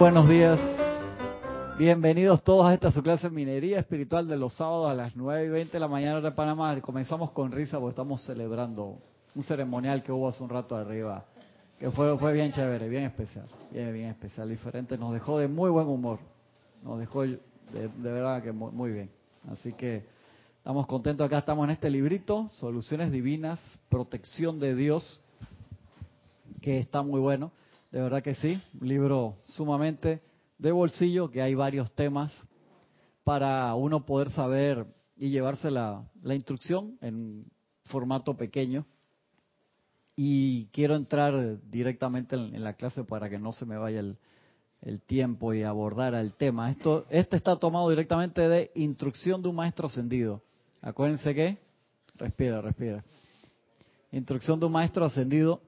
Buenos días. Bienvenidos todos a esta su clase de minería espiritual de los sábados a las 9 y 20 de la mañana de Panamá. Comenzamos con risa porque estamos celebrando un ceremonial que hubo hace un rato arriba, que fue, fue bien chévere, bien especial, bien, bien especial, diferente. Nos dejó de muy buen humor, nos dejó de, de verdad que muy, muy bien. Así que estamos contentos acá, estamos en este librito, Soluciones Divinas, Protección de Dios, que está muy bueno, de verdad que sí, un libro sumamente de bolsillo, que hay varios temas para uno poder saber y llevarse la, la instrucción en formato pequeño. Y quiero entrar directamente en, en, la clase para que no se me vaya el, el tiempo y abordar el tema. Esto, este está tomado directamente de Instrucción de un Maestro Ascendido. Acuérdense que, respira, respira. Instrucción de un Maestro Ascendido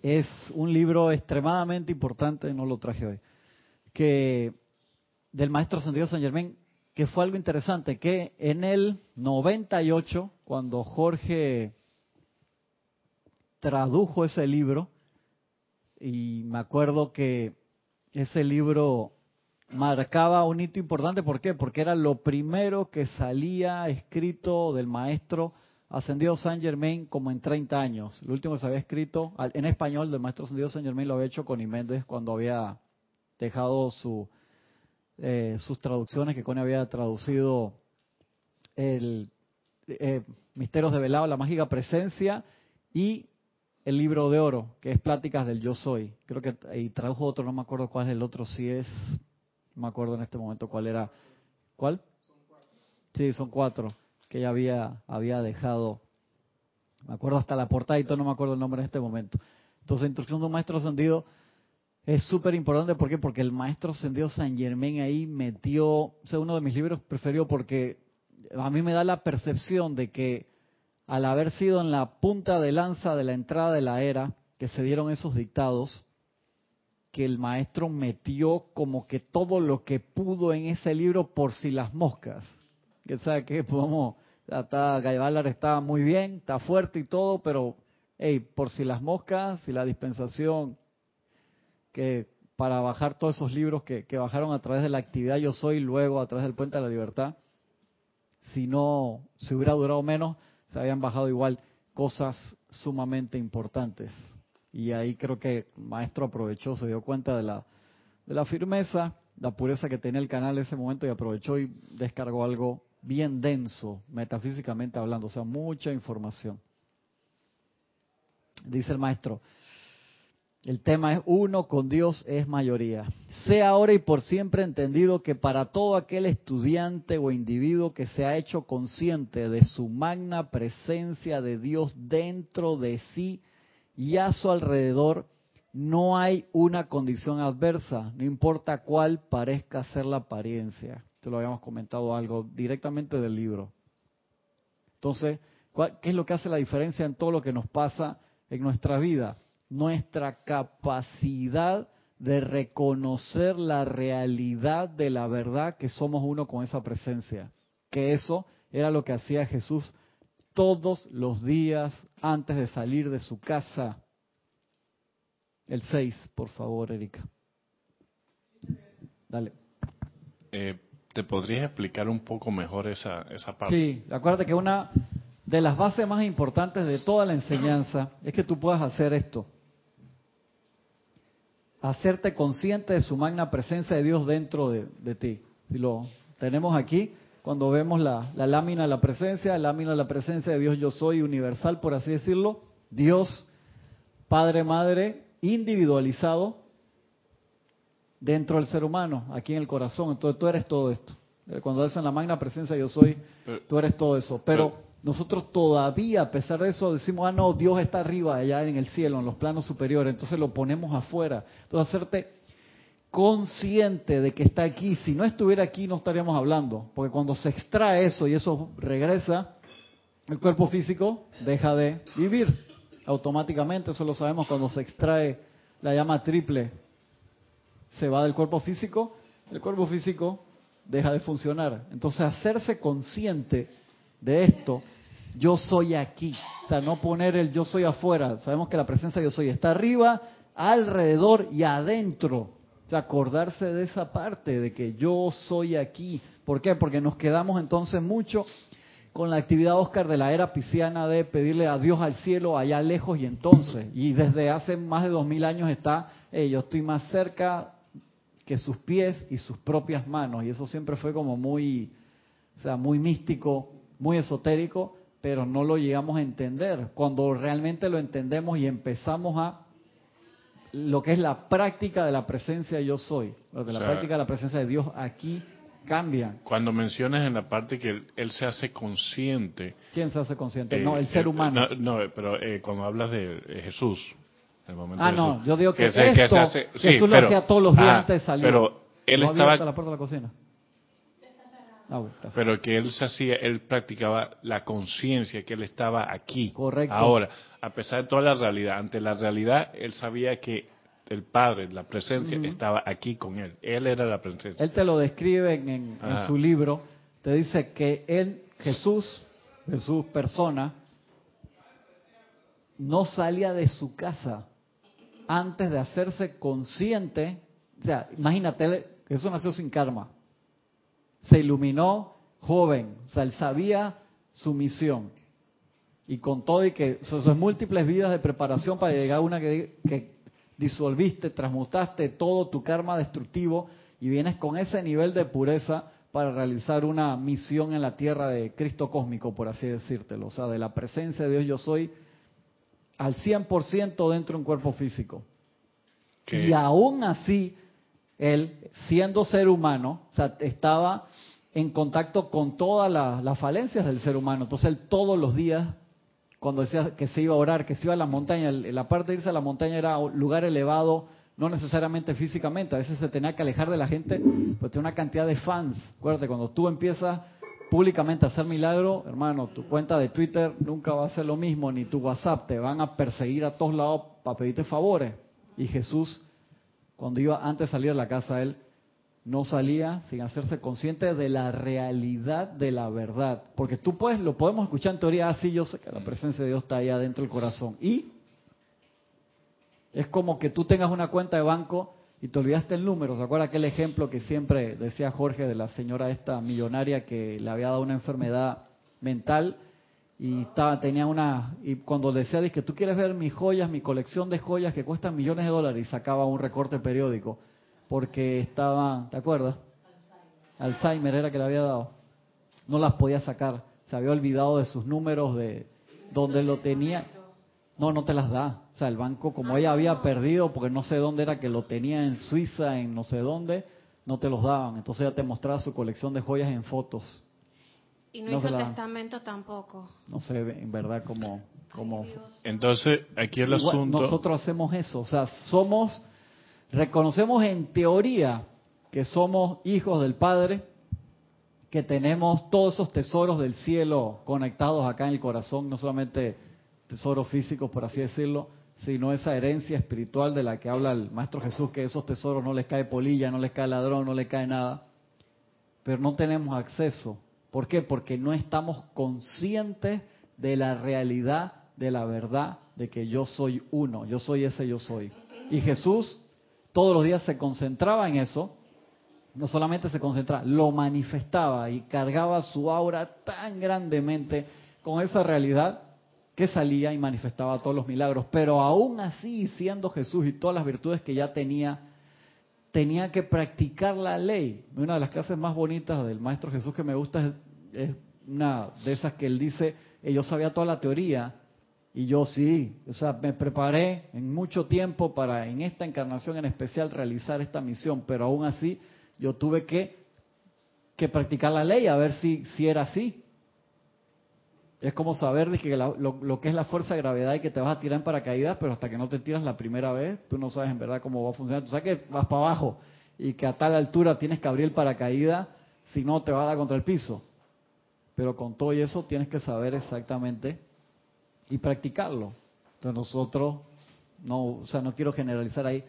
es un libro extremadamente importante, no lo traje hoy que del maestro Ascendido San Germán, que fue algo interesante, que en el 98, cuando Jorge tradujo ese libro, y me acuerdo que ese libro marcaba un hito importante, ¿por qué? Porque era lo primero que salía escrito del maestro Ascendido San Germain como en 30 años. Lo último que se había escrito en español del maestro Ascendido San Germain lo había hecho con Iméndez cuando había dejado su, eh, sus traducciones, que Cone había traducido el eh, Misterios de Velado, la mágica presencia y el libro de oro, que es Pláticas del Yo Soy. Creo que y tradujo otro, no me acuerdo cuál es el otro, si es, no me acuerdo en este momento cuál era. ¿Cuál? Sí, son cuatro que ella había, había dejado. Me acuerdo hasta la portada y todo, no me acuerdo el nombre en este momento. Entonces, Instrucción de un Maestro Ascendido es súper importante, ¿por qué? Porque el maestro Ascendido San Germán ahí metió, o sea, uno de mis libros preferidos porque a mí me da la percepción de que al haber sido en la punta de lanza de la entrada de la era, que se dieron esos dictados, que el maestro metió como que todo lo que pudo en ese libro por si las moscas. Que sabe que podemos, está, está muy bien, está fuerte y todo, pero hey, por si las moscas, si la dispensación que para bajar todos esos libros que, que, bajaron a través de la actividad Yo Soy, luego a través del Puente de la Libertad, si no, si hubiera durado menos, se habían bajado igual cosas sumamente importantes. Y ahí creo que el maestro aprovechó, se dio cuenta de la, de la firmeza, la pureza que tenía el canal en ese momento y aprovechó y descargó algo bien denso, metafísicamente hablando, o sea, mucha información. Dice el maestro, el tema es uno con Dios es mayoría. Sea ahora y por siempre entendido que para todo aquel estudiante o individuo que se ha hecho consciente de su magna presencia de Dios dentro de sí y a su alrededor, no hay una condición adversa, no importa cuál parezca ser la apariencia. Te lo habíamos comentado algo directamente del libro. Entonces, ¿qué es lo que hace la diferencia en todo lo que nos pasa en nuestra vida? nuestra capacidad de reconocer la realidad de la verdad que somos uno con esa presencia. Que eso era lo que hacía Jesús todos los días antes de salir de su casa. El 6, por favor, Erika. Dale. Eh, ¿Te podrías explicar un poco mejor esa, esa parte? Sí, acuérdate que una de las bases más importantes de toda la enseñanza es que tú puedas hacer esto hacerte consciente de su magna presencia de Dios dentro de, ti. Si lo tenemos aquí, cuando vemos la, la, lámina de la presencia, la lámina de la presencia de Dios yo soy universal, por así decirlo, Dios, Padre, Madre, individualizado dentro del ser humano, aquí en el corazón. Entonces tú eres todo esto. Cuando en la magna presencia yo soy, tú eres todo eso. Pero nosotros todavía, a pesar de eso, decimos, ah, no, Dios está arriba, allá en el cielo, en los planos superiores, entonces lo ponemos afuera. Entonces, hacerte consciente de que está aquí. Si no estuviera aquí, no estaríamos hablando, porque cuando se extrae eso y eso regresa, el cuerpo físico deja de vivir automáticamente. Eso lo sabemos cuando se extrae la llama triple. Se va del cuerpo físico, el cuerpo físico deja de funcionar. Entonces, hacerse consciente de esto yo soy aquí. O sea, no poner el yo soy afuera. Sabemos que la presencia de yo soy está arriba, alrededor y adentro O sea, acordarse de esa parte, de que yo soy aquí. ¿Por qué? Porque nos quedamos entonces mucho con la actividad Oscar de la era pisciana de pedirle a Dios al cielo allá lejos y entonces. Y desde hace más de dos mil años está, yo estoy más cerca que sus pies y sus propias manos. Y eso siempre fue como muy, o sea, muy místico, muy esotérico, pero no lo llegamos a entender. Cuando realmente lo entendemos y empezamos a lo que es la práctica de la presencia yo soy, de la práctica de la presencia de Dios aquí cambia. Cuando mencionas en la parte que él, se hace consciente. ¿Quién se hace consciente? no, el ser humano. No, pero eh, cuando hablas de Jesús, ah, no, yo digo que, esto, Jesús lo hacía todos los días ah, antes de salir. Pero él estaba... la puerta de la cocina. Ah, pero que él se hacía, él practicaba la conciencia que él estaba aquí. Correcto. Ahora, a pesar de toda la realidad, ante la realidad, él sabía que el Padre, la presencia, estaba aquí con él. Él era la presencia. Él te lo describe en, en su libro. Te dice que él, Jesús, Jesús persona, no salía de su casa antes de hacerse consciente. O sea, imagínate, Jesús nació sin karma se iluminó joven, o sea, él sabía su misión. Y con todo y que son múltiples vidas de preparación para llegar a una que, que disolviste, transmutaste todo tu karma destructivo y vienes con ese nivel de pureza para realizar una misión en la tierra de Cristo cósmico, por así decírtelo. O sea, de la presencia de Dios yo soy al 100% dentro de un cuerpo físico. Y aún así, él, siendo ser humano, o sea, estaba en contacto con todas las falencias del ser humano. Entonces él todos los días, cuando decía que se iba a orar, que se iba a la montaña, la parte de irse a la montaña era un lugar elevado, no necesariamente físicamente, a veces se tenía que alejar de la gente, pero tiene una cantidad de fans. Acuérdate, cuando tú empiezas públicamente hacer milagro, hermano, tu cuenta de Twitter nunca va a ser lo mismo, ni tu WhatsApp, te van a perseguir a todos lados para pedirte favores. Y Jesús cuando iba antes de salir de la casa, él no salía sin hacerse consciente de la realidad de la verdad. Porque tú puedes, lo podemos escuchar en teoría así, yo sé que la presencia de Dios está ahí adentro del corazón. Y es como que tú tengas una cuenta de banco y te olvidaste el número. ¿Se acuerda aquel ejemplo que siempre decía Jorge de la señora esta millonaria que le había dado una enfermedad mental y estaba, tenía una, y cuando le decía, que tú quieres ver mis joyas, mi colección de joyas que cuestan millones de dólares, y sacaba un recorte periódico, porque estaba, ¿te acuerdas? Alzheimer. era que le había dado. No las podía sacar, se había olvidado de sus números, de donde lo tenía. No, no te las da. O sea, el banco, como ella había perdido, porque no sé dónde era que lo tenía en Suiza, en no sé dónde, no te los daban. Entonces ella te mostraba su colección de joyas en fotos. Y no, hizo testamento tampoco. No sé en verdad cómo... cómo... Entonces, aquí el asunto... Nosotros hacemos eso, o sea, somos, reconocemos en teoría que somos hijos del Padre, que tenemos todos esos tesoros del cielo conectados acá en el corazón, no solamente tesoros físicos, por así decirlo, sino esa herencia espiritual de la que habla el Maestro Jesús, que esos tesoros no les cae polilla, no les cae ladrón, no les cae nada, pero no tenemos acceso ¿Por qué? Porque no estamos conscientes de la realidad, de la verdad, de que yo soy uno, yo soy ese yo soy. Y Jesús todos los días se concentraba en eso, no solamente se concentraba, lo manifestaba y cargaba su aura tan grandemente con esa realidad que salía y manifestaba todos los milagros. Pero aún así, siendo Jesús y todas las virtudes que ya tenía, tenía que practicar la ley. Una de las clases más bonitas del Maestro Jesús que me gusta es, una de esas que él dice, eh, yo sabía toda la teoría y yo sí, o sea, me preparé en mucho tiempo para en esta encarnación en especial realizar esta misión, pero aún así yo tuve que, que practicar la ley a ver si, si era así. Es como saber que lo, lo, que es la fuerza de gravedad y que te vas a tirar en paracaídas, pero hasta que no te tiras la primera vez, tú no sabes en verdad cómo va a funcionar. Tú sabes que vas para abajo y que a tal altura tienes que abrir el paracaídas, si no te va a dar contra el piso. Pero con todo eso tienes que saber exactamente y practicarlo. Entonces nosotros, no, o sea, no quiero generalizar ahí,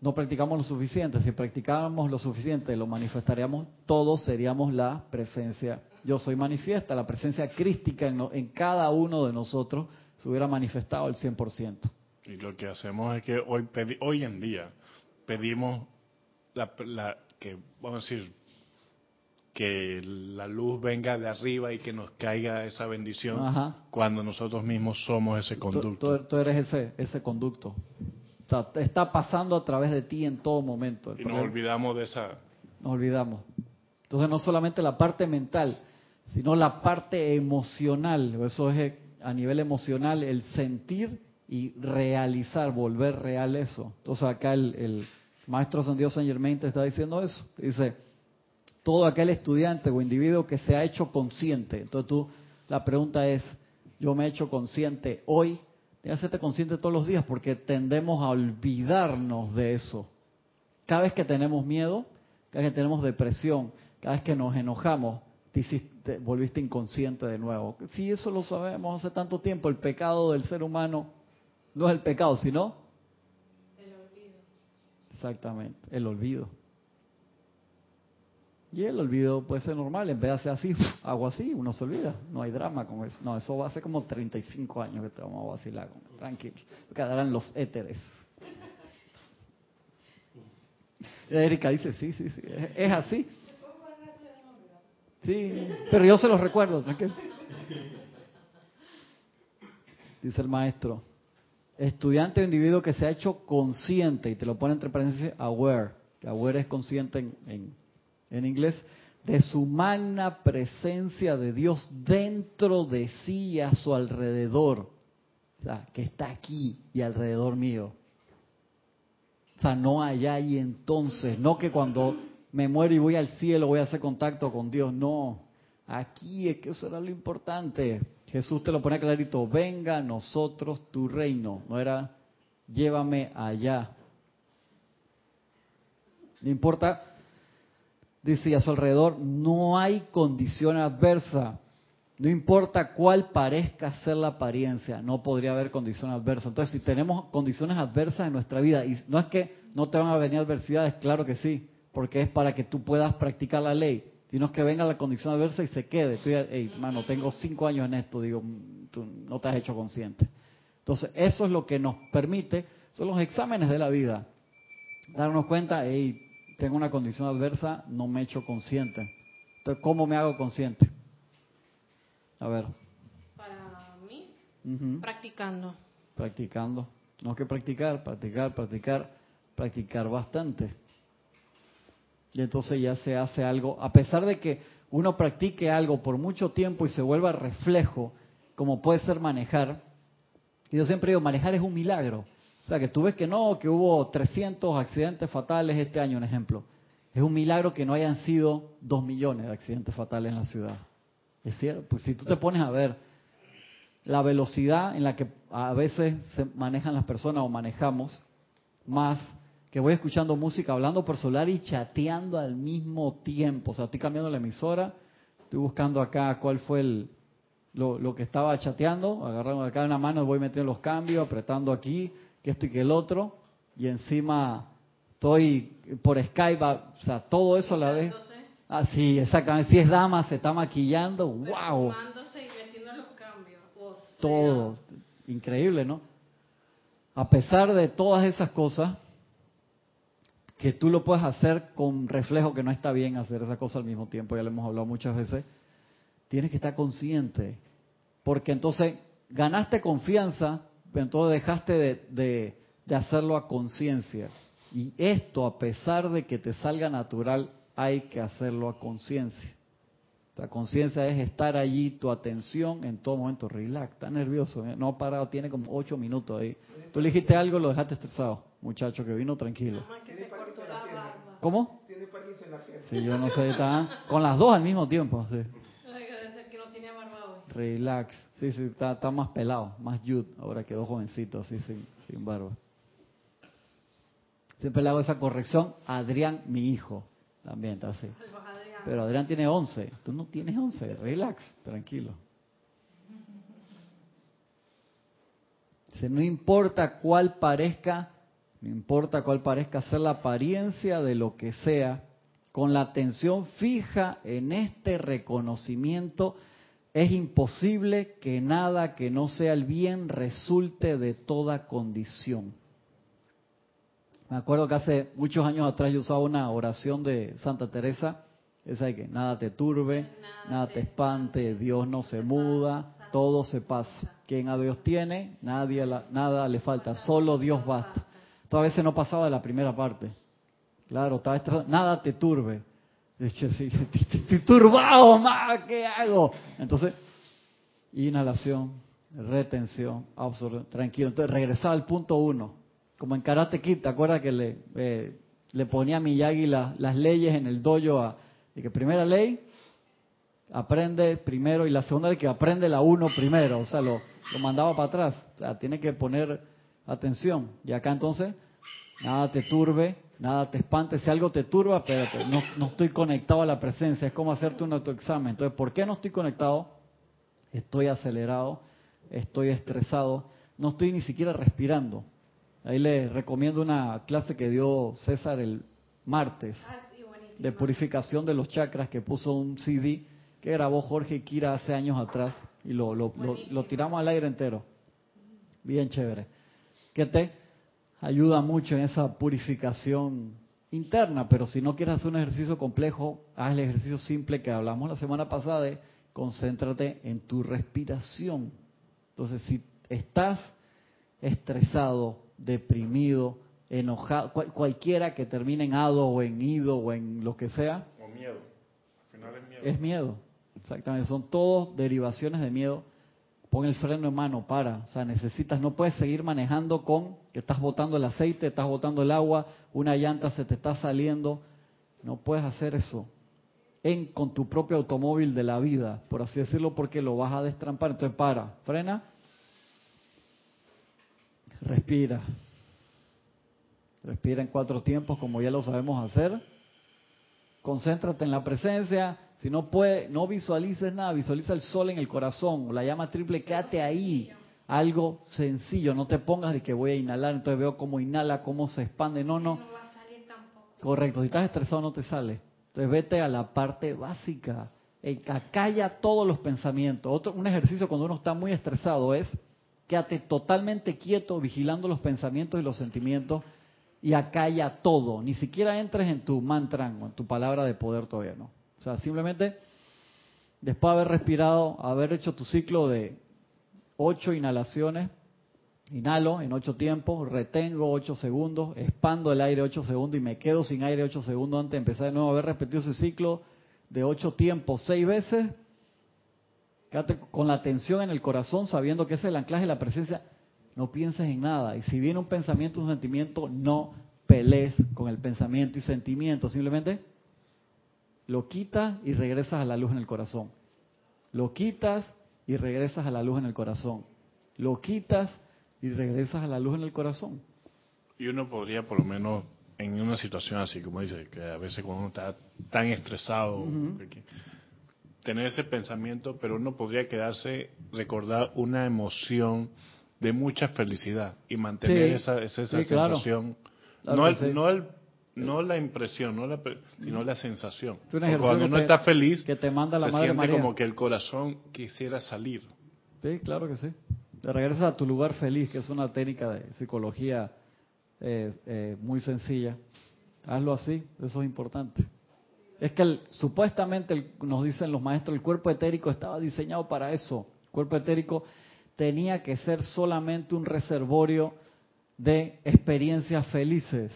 no practicamos lo suficiente. Si practicáramos lo suficiente, lo manifestaríamos, todos seríamos la presencia. Yo soy manifiesta, la presencia crística en, cada uno de nosotros se hubiera manifestado al 100%. Y lo que hacemos es que hoy, hoy en día pedimos la, que, vamos a decir, que la luz venga de arriba y que nos caiga esa bendición cuando nosotros mismos somos ese conducto. Tú, eres ese, ese conducto. Sea, está pasando a través de ti en todo momento. y nos olvidamos de esa... Nos olvidamos. Entonces no solamente la parte mental, sino la parte emocional. Eso es a nivel emocional, el sentir y realizar, volver real eso. Entonces acá el, el maestro San Dios San Germain te está diciendo eso. Dice, todo aquel estudiante o individuo que se ha hecho consciente. Entonces tú, la pregunta es, yo me he hecho consciente hoy, que hacerte consciente todos los días porque tendemos a olvidarnos de eso. Cada vez que tenemos miedo, cada vez que tenemos depresión, cada vez que nos enojamos, te, volviste inconsciente de nuevo. Si eso lo sabemos hace tanto tiempo, el pecado del ser humano no es el pecado, sino el olvido. Exactamente, el olvido. Y el olvido puede ser normal, en vez de hacer así, hago así, uno se olvida, no hay drama con eso. No, eso va a ser como 35 años que te vamos a vacilar, tranquilo, quedarán los éteres. Erika dice, sí, sí, sí, es así. Sí, pero yo se los recuerdo, tranquilo. Dice el maestro, estudiante o individuo que se ha hecho consciente, y te lo pone entre paréntesis, aware, que aware es consciente en, en, inglés, de su magna presencia de Dios dentro de sí a su alrededor. O sea, que está aquí y alrededor mío. O sea, no allá y entonces, no que cuando me muero y voy al cielo voy a hacer contacto con Dios, no. Aquí es que eso era lo importante. Jesús te lo pone clarito, venga a nosotros tu reino. No era, llévame allá. No importa, dice a su alrededor, no hay condición adversa. No importa cuál parezca ser la apariencia, no podría haber condición adversa. Entonces, si tenemos condiciones adversas en nuestra vida, y no es que no te van a venir adversidades, claro que sí, porque es para que tú puedas practicar la ley sino es que venga la condición adversa y se quede. Estoy, hey, mano, tengo cinco años en esto, digo, tú no te has hecho consciente. Entonces, eso es lo que nos permite, son los exámenes de la vida. Darnos cuenta, hey, tengo una condición adversa, no me he hecho consciente. Entonces, ¿cómo me hago consciente? A ver. Para mí, practicando. Practicando. No que practicar, practicar, practicar, practicar bastante y entonces ya se hace algo, a pesar de que uno practique algo por mucho tiempo y se vuelva reflejo, como puede ser manejar, y yo siempre digo, manejar es un milagro. O sea, que tú ves que no, que hubo 300 accidentes fatales este año, un ejemplo. Es un milagro que no hayan sido dos millones de accidentes fatales en la ciudad. Es cierto, pues si tú te pones a ver la velocidad en la que a veces se manejan las personas o manejamos, más que voy escuchando música, hablando por celular y chateando al mismo tiempo. O sea, estoy cambiando la emisora, estoy buscando acá cuál fue el, lo, que estaba chateando, agarrando acá una mano, voy metiendo los cambios, apretando aquí, que esto y que el otro, y encima estoy por Skype, o sea, todo eso a la vez. Ah, sí, exactamente. Si es dama, se está maquillando, wow. Todo, increíble, ¿no? A pesar de todas esas cosas, que tú lo puedes hacer con reflejo que no está bien hacer esa cosa al mismo tiempo, ya lo hemos hablado muchas veces, tienes que estar consciente, porque entonces ganaste confianza, pero entonces dejaste de, de hacerlo a conciencia. Y esto, a pesar de que te salga natural, hay que hacerlo a conciencia. La conciencia es estar allí, tu atención en todo momento, relax, está nervioso, ¿eh? no ha parado, tiene como ocho minutos ahí. Tú le dijiste algo, lo dejaste estresado, muchacho que vino tranquilo. ¿Cómo? Tiene Parkinson en la Sí, yo no sé, está con las dos al mismo tiempo. Sí. Relax, sí, sí, está, está más pelado, más youth, ahora quedó jovencito, así sin, sin barba. Siempre le hago esa corrección Adrián, mi hijo, también está así. Pero Adrián tiene 11, tú no tienes 11, relax, tranquilo. Dice, no importa cuál parezca no importa cuál parezca ser la apariencia de lo que sea, con la atención fija en este reconocimiento, es imposible que nada que no sea el bien resulte de toda condición. Me acuerdo que hace muchos años atrás yo usaba una oración de Santa Teresa, esa de que nada te turbe, nada, te espante, Dios no se muda, todo se pasa. Quien a Dios tiene, nadie nada le falta, solo Dios basta. Todas veces no pasaba de la primera parte. Claro, estaba nada te turbe. De estoy turbado, más, ¿qué hago? Entonces, inhalación, retención, absorción, tranquilo. Entonces, regresaba al punto uno como en Karate Kid, ¿te acuerdas que le, eh, le ponía a Miyagi las leyes en el dojo? A, y que primera ley, aprende primero, y la segunda ley que aprende la uno primero, o sea, lo, lo mandaba para atrás. O sea, tiene que poner atención. Y acá entonces, nada te turbe, nada te espante. Si algo te turba, pero no, no estoy conectado a la presencia. Es como hacerte un autoexamen. Entonces, ¿por qué no estoy conectado? Estoy acelerado, estoy estresado, no estoy ni siquiera respirando. Ahí les recomiendo una clase que dio César el martes ah, de purificación de los chakras que puso un CD que grabó Jorge Kira hace años atrás y lo, lo, lo, tiramos al aire entero. Bien chévere. Que te ayuda mucho en esa purificación interna, pero si no quieres hacer un ejercicio complejo, haz el ejercicio simple que hablamos la semana pasada de concéntrate en tu respiración. Entonces, si estás estresado, deprimido, enojado, cualquiera que termine en ado o en ido o en lo que sea. O miedo. Al final es miedo. Es miedo, exactamente. Son todos derivaciones de miedo. Pon el freno en mano, para. O sea, necesitas, no puedes seguir manejando con que estás botando el aceite, estás botando el agua, una llanta se te está saliendo. No puedes hacer eso en con tu propio automóvil de la vida, por así decirlo, porque lo vas a destrampar. Entonces, para, frena Respira. Respira en cuatro tiempos como ya lo sabemos hacer. Concéntrate en la presencia. Si no puede, no visualices nada, visualiza el sol en el corazón, la llama triple, quédate ahí. Algo sencillo, no te pongas de que voy a inhalar, entonces veo cómo inhala, cómo se expande. No, no. Correcto, si estás estresado no te sale. Entonces vete a la parte básica. Acalla todos los pensamientos. Otro, un ejercicio cuando uno está muy estresado es quédate totalmente quieto, vigilando los pensamientos y los sentimientos y acalla todo. Ni siquiera entres en tu mantra o en tu palabra de poder todavía, ¿no? O sea, simplemente después de haber respirado, haber hecho tu ciclo de ocho inhalaciones, inhalo en ocho tiempos, retengo ocho segundos, expando el aire ocho segundos y me quedo sin aire ocho segundos antes de empezar de nuevo, haber repetido ese ciclo de ocho tiempos seis veces Quédate con la atención en el corazón, sabiendo que ese es el anclaje de la presencia. No pienses en nada. Y si viene un pensamiento, un sentimiento, no pelees con el pensamiento y sentimiento. Simplemente lo quitas y regresas a la luz en el corazón. Lo quitas y regresas a la luz en el corazón. Lo quitas y regresas a la luz en el corazón. Y uno podría, por lo menos, en una situación así, como dice, que a veces cuando uno está tan estresado, tener ese pensamiento, pero uno podría quedarse, recordar una emoción de mucha felicidad y mantener esa, esa, sensación. no, el, no, el, no la impresión, no la, sino la sensación. cuando uno está feliz, que te manda la se siente como que el corazón quisiera salir. Sí, claro que sí. Te regresas a tu lugar feliz, que es una técnica de psicología eh, eh, muy sencilla. Hazlo así, eso es importante. Es que supuestamente nos dicen los maestros, el cuerpo etérico estaba diseñado para eso. El cuerpo etérico tenía que ser solamente un reservorio de experiencias felices.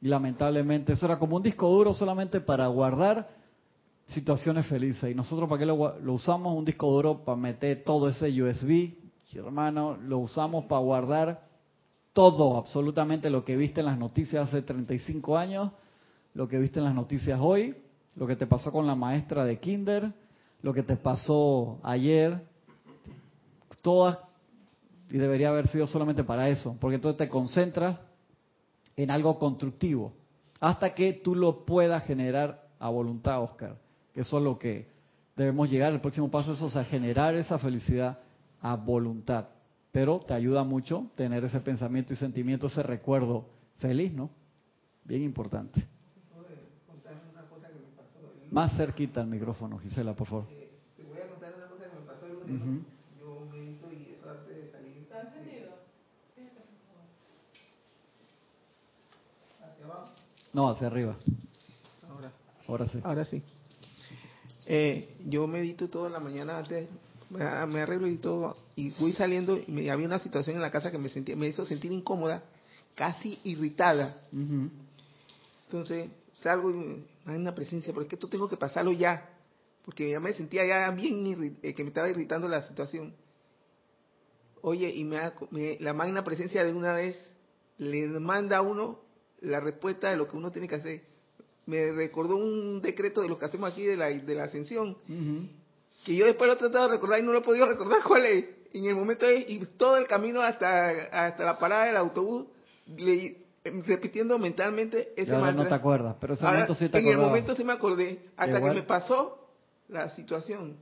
Y lamentablemente eso era como un disco duro solamente para guardar situaciones felices. Y nosotros para qué lo, lo usamos un disco duro para meter todo ese USB, hermano, lo usamos para guardar todo, absolutamente lo que viste en las noticias hace 35 años, lo que viste en las noticias hoy, lo que te pasó con la maestra de kinder, lo que te pasó ayer, todas, y debería haber sido solamente para eso, porque entonces te concentras en algo constructivo, hasta que tú lo puedas generar a voluntad, Oscar, que eso es lo que debemos llegar, el próximo paso es, o sea, generar esa felicidad a voluntad, pero te ayuda mucho tener ese pensamiento y sentimiento, ese recuerdo feliz, ¿no? Bien importante. Más cerquita al micrófono, Gisela, por favor. Eh, te voy a contar una cosa que me pasó el lunes. Uh -huh. Yo medito y eso No, hacia arriba. Ahora, Ahora sí. ahora sí. Eh, yo medito toda la mañana antes, me, me arreglo y todo, y voy saliendo, y me, había una situación en la casa que me, sentía, me hizo sentir incómoda, casi irritada. Entonces salgo y hay una presencia, pero es que esto tengo que pasarlo ya, porque ya me sentía ya bien eh, que me estaba irritando la situación. Oye, y me, me- la magna presencia de una vez le manda a uno la respuesta de lo que uno tiene que hacer. Me recordó un decreto de lo que hacemos aquí de la, de la ascensión, que yo después lo he tratado de recordar y no lo he podido recordar cuál es. En el momento es, y todo el camino hasta, hasta la parada del autobús, le- repitiendo mentalmente ese ahora mantra. no te acuerdas, pero ese Ahora, momento sí te en el momento sí me acordé, hasta Igual. que me pasó la situación.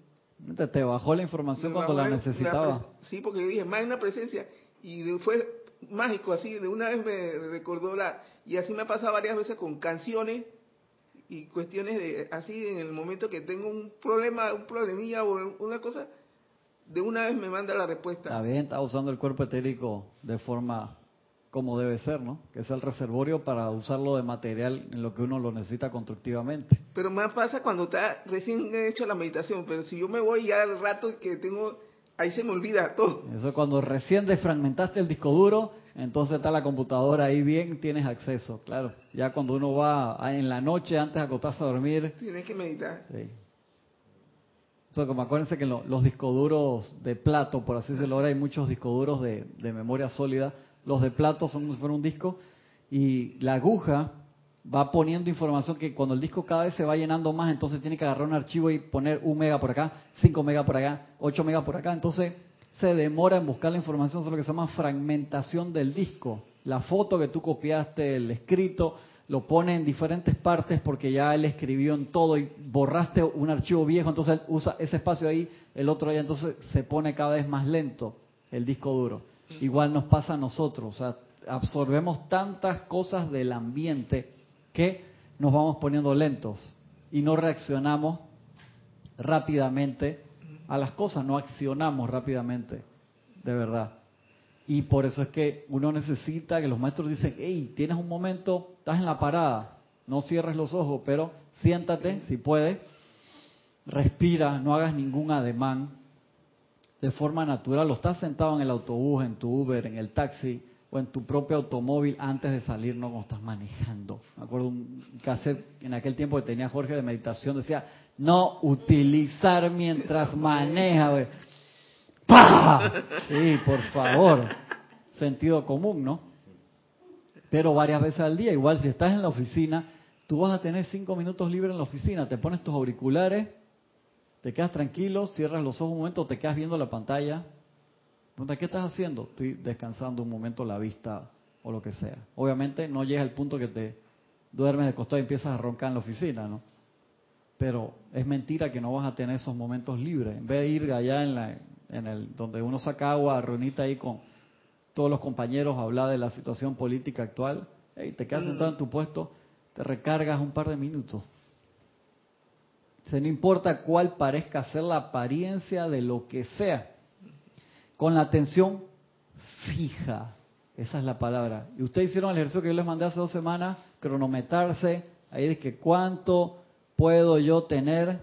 Te- Te bajó la información Me cuando la necesitaba. sí, porque yo dije, magna presencia. Y fue mágico, así, de una vez me recordó la... Y así me ha pasado varias veces con canciones y cuestiones de... Así, en el momento que tengo un problema, un problemilla o una cosa, de una vez me manda la respuesta. Está bien, está usando el cuerpo etérico de forma como debe ser, ¿no? Que es el reservorio para usarlo de material en lo que uno lo necesita constructivamente. Pero más pasa cuando está recién he hecho la meditación, pero si yo me voy ya al rato que tengo, ahí se me olvida todo. Eso es cuando recién desfragmentaste el disco duro, entonces está la computadora ahí bien, tienes acceso, claro. Ya cuando uno va a- en la noche antes de acostarse a dormir, Tienes que meditar. sí. Entonces, como acuérdense que lo- los discos duros de plato, por así decirlo, ahora hay muchos discos duros de, de memoria sólida. Los de plato son como si fuera un disco y la aguja va poniendo información que cuando el disco cada vez se va llenando más, entonces tiene que agarrar un archivo y poner un mega por acá, 5 megas por acá, 8 megas por acá. Entonces se demora en buscar la información sobre lo que se llama fragmentación del disco. La foto que tú copiaste, el escrito, lo pone en diferentes partes porque ya él escribió en todo y borraste un archivo viejo, entonces él usa ese espacio ahí, el otro allá, entonces se pone cada vez más lento el disco duro. Igual nos pasa a nosotros, o sea, absorbemos tantas cosas del ambiente que nos vamos poniendo lentos y no reaccionamos rápidamente a las cosas, no accionamos rápidamente, de verdad. Y por eso es que uno necesita que los maestros dicen, hey, tienes un momento, estás en la parada, no cierres los ojos, pero siéntate, si puedes, respira, no hagas ningún ademán de forma natural, o estás sentado en el autobús, en tu Uber, en el taxi o en tu propio automóvil antes de salir, no cuando estás manejando. Me acuerdo un cassette en aquel tiempo que tenía Jorge de meditación, decía, no utilizar mientras maneja. Sí, por favor. Sentido común, ¿no? Pero varias veces al día, igual si estás en la oficina, tú vas a tener cinco minutos libres en la oficina, te pones tus auriculares, te quedas tranquilo, cierras los ojos un momento, te quedas viendo la pantalla. Pregunta, ¿qué estás haciendo? Estoy descansando un momento la vista o lo que sea. Obviamente no llega al punto que te duermes de costado y empiezas a roncar en la oficina, ¿no? Pero es mentira que no vas a tener esos momentos libres. En vez de ir allá en, la, en el donde uno saca agua, reunita ahí con todos los compañeros, hablar de la situación política actual, hey, te quedas sentado en tu puesto, te recargas un par de minutos. Se no importa cuál parezca ser la apariencia de lo que sea, con la atención fija. Esa es la palabra. Y ustedes hicieron el ejercicio que yo les mandé hace dos semanas, cronometrarse, ahí de que cuánto puedo yo tener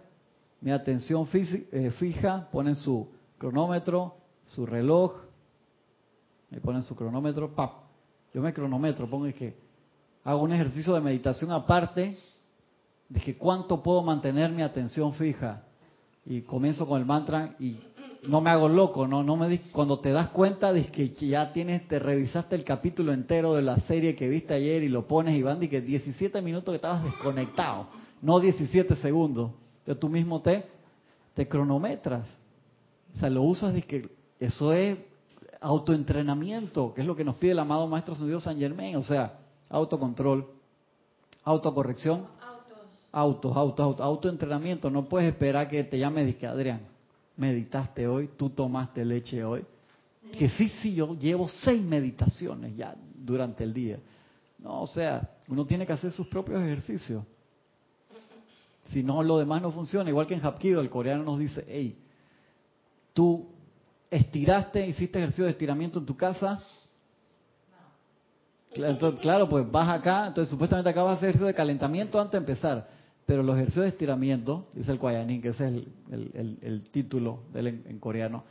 mi atención eh, fija, ponen su cronómetro, su reloj, me ponen su cronómetro, ¡pap! Yo me cronometro, pongo y que hago un ejercicio de meditación aparte, que cuánto puedo mantener mi atención fija. Y comienzo con el mantra y no me hago loco, no, no me cuando te das cuenta de que ya tienes, te revisaste el capítulo entero de la serie que viste ayer y lo pones y van de que 17 minutos que estabas desconectado, no 17 segundos. Entonces tú mismo te, te cronometras. O sea, lo usas de que eso es autoentrenamiento, que es lo que nos pide el amado Maestro Ascendido San Germain, o sea, autocontrol, autocorrección, Autos. autos, autos, autoentrenamiento. No puedes esperar que te llame y que Adrián, meditaste hoy, tú tomaste leche hoy. Que sí, sí, yo llevo seis meditaciones ya durante el día. No, o sea, uno tiene que hacer sus propios ejercicios. Si no, lo demás no funciona. Igual que en Hapkido, el coreano nos dice, hey, tú estiraste, hiciste ejercicio de estiramiento en tu casa. Entonces, claro, pues vas acá, entonces supuestamente acá vas a hacer ejercicio de calentamiento antes de empezar, pero los ejercicios de estiramiento, dice el Kwayanin, que ese es el, título de en, coreano,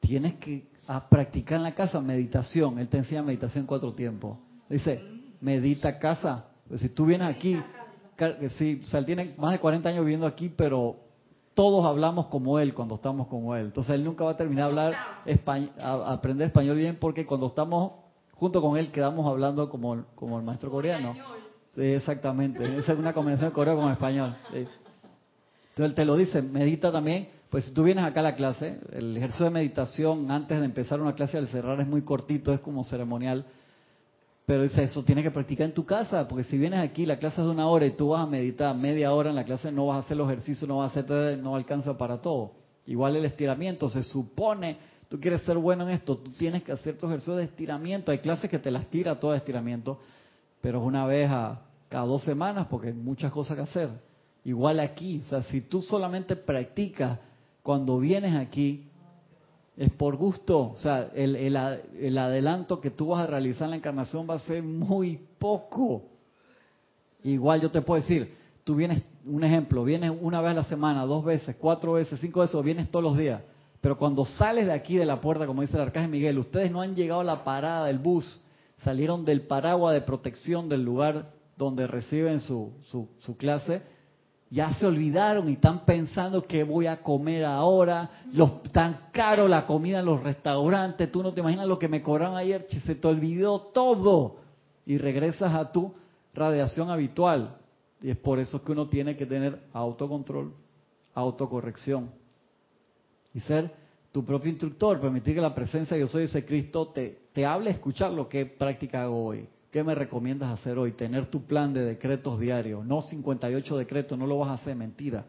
tienes que practicar en la casa meditación. Él te enseña meditación cuatro tiempos. Dice, medita casa. Pues si tú vienes aquí, sí, o sea, él tiene más de 40 años viviendo aquí, pero todos hablamos como él cuando estamos como él. Entonces él nunca va a terminar de hablar español, a aprender español bien porque cuando estamos junto con él quedamos hablando como, como el maestro coreano. Sí, exactamente. Esa es una combinación de coreano con español. Entonces él te lo dice, medita también. Pues si tú vienes acá a la clase, el ejercicio de meditación antes de empezar una clase al cerrar es muy cortito, es como ceremonial. Pero dice, eso tienes que practicar en tu casa, porque si vienes aquí, la clase es de una hora y tú vas a meditar media hora en la clase, no vas a hacer los ejercicios, no vas a hacer, no alcanza para todo. Igual el estiramiento, se supone, tú quieres ser bueno en esto, tú tienes que hacer tus ejercicios de estiramiento. Hay clases que te las tira todo estiramiento, pero es una vez a cada dos semanas, porque hay muchas cosas que hacer. Igual aquí, o sea, si tú solamente practicas cuando vienes aquí, es por gusto. O sea, el, el, adelanto que tú vas a realizar en la encarnación va a ser muy poco. Igual yo te puedo decir, tú vienes, un ejemplo, vienes una vez a la semana, dos veces, cuatro veces, cinco veces, o vienes todos los días. Pero cuando sales de aquí de la puerta, como dice el arcángel Miguel, ustedes no han llegado a la parada del bus, salieron del paraguas de protección del lugar donde reciben su, su, clase, ya se olvidaron y están pensando que voy a comer ahora, los, tan caro la comida en los restaurantes, tú no te imaginas lo que me cobraron ayer, se te olvidó todo. Y regresas a tu radiación habitual. Y es por eso que uno tiene que tener autocontrol, autocorrección. Y ser tu propio instructor, permitir que la presencia de yo soy ese Cristo te, te hable, escuchar lo que práctica hago hoy. ¿Qué me recomiendas hacer hoy? Tener tu plan de decretos diarios, no 58 decretos, no lo vas a hacer, mentira.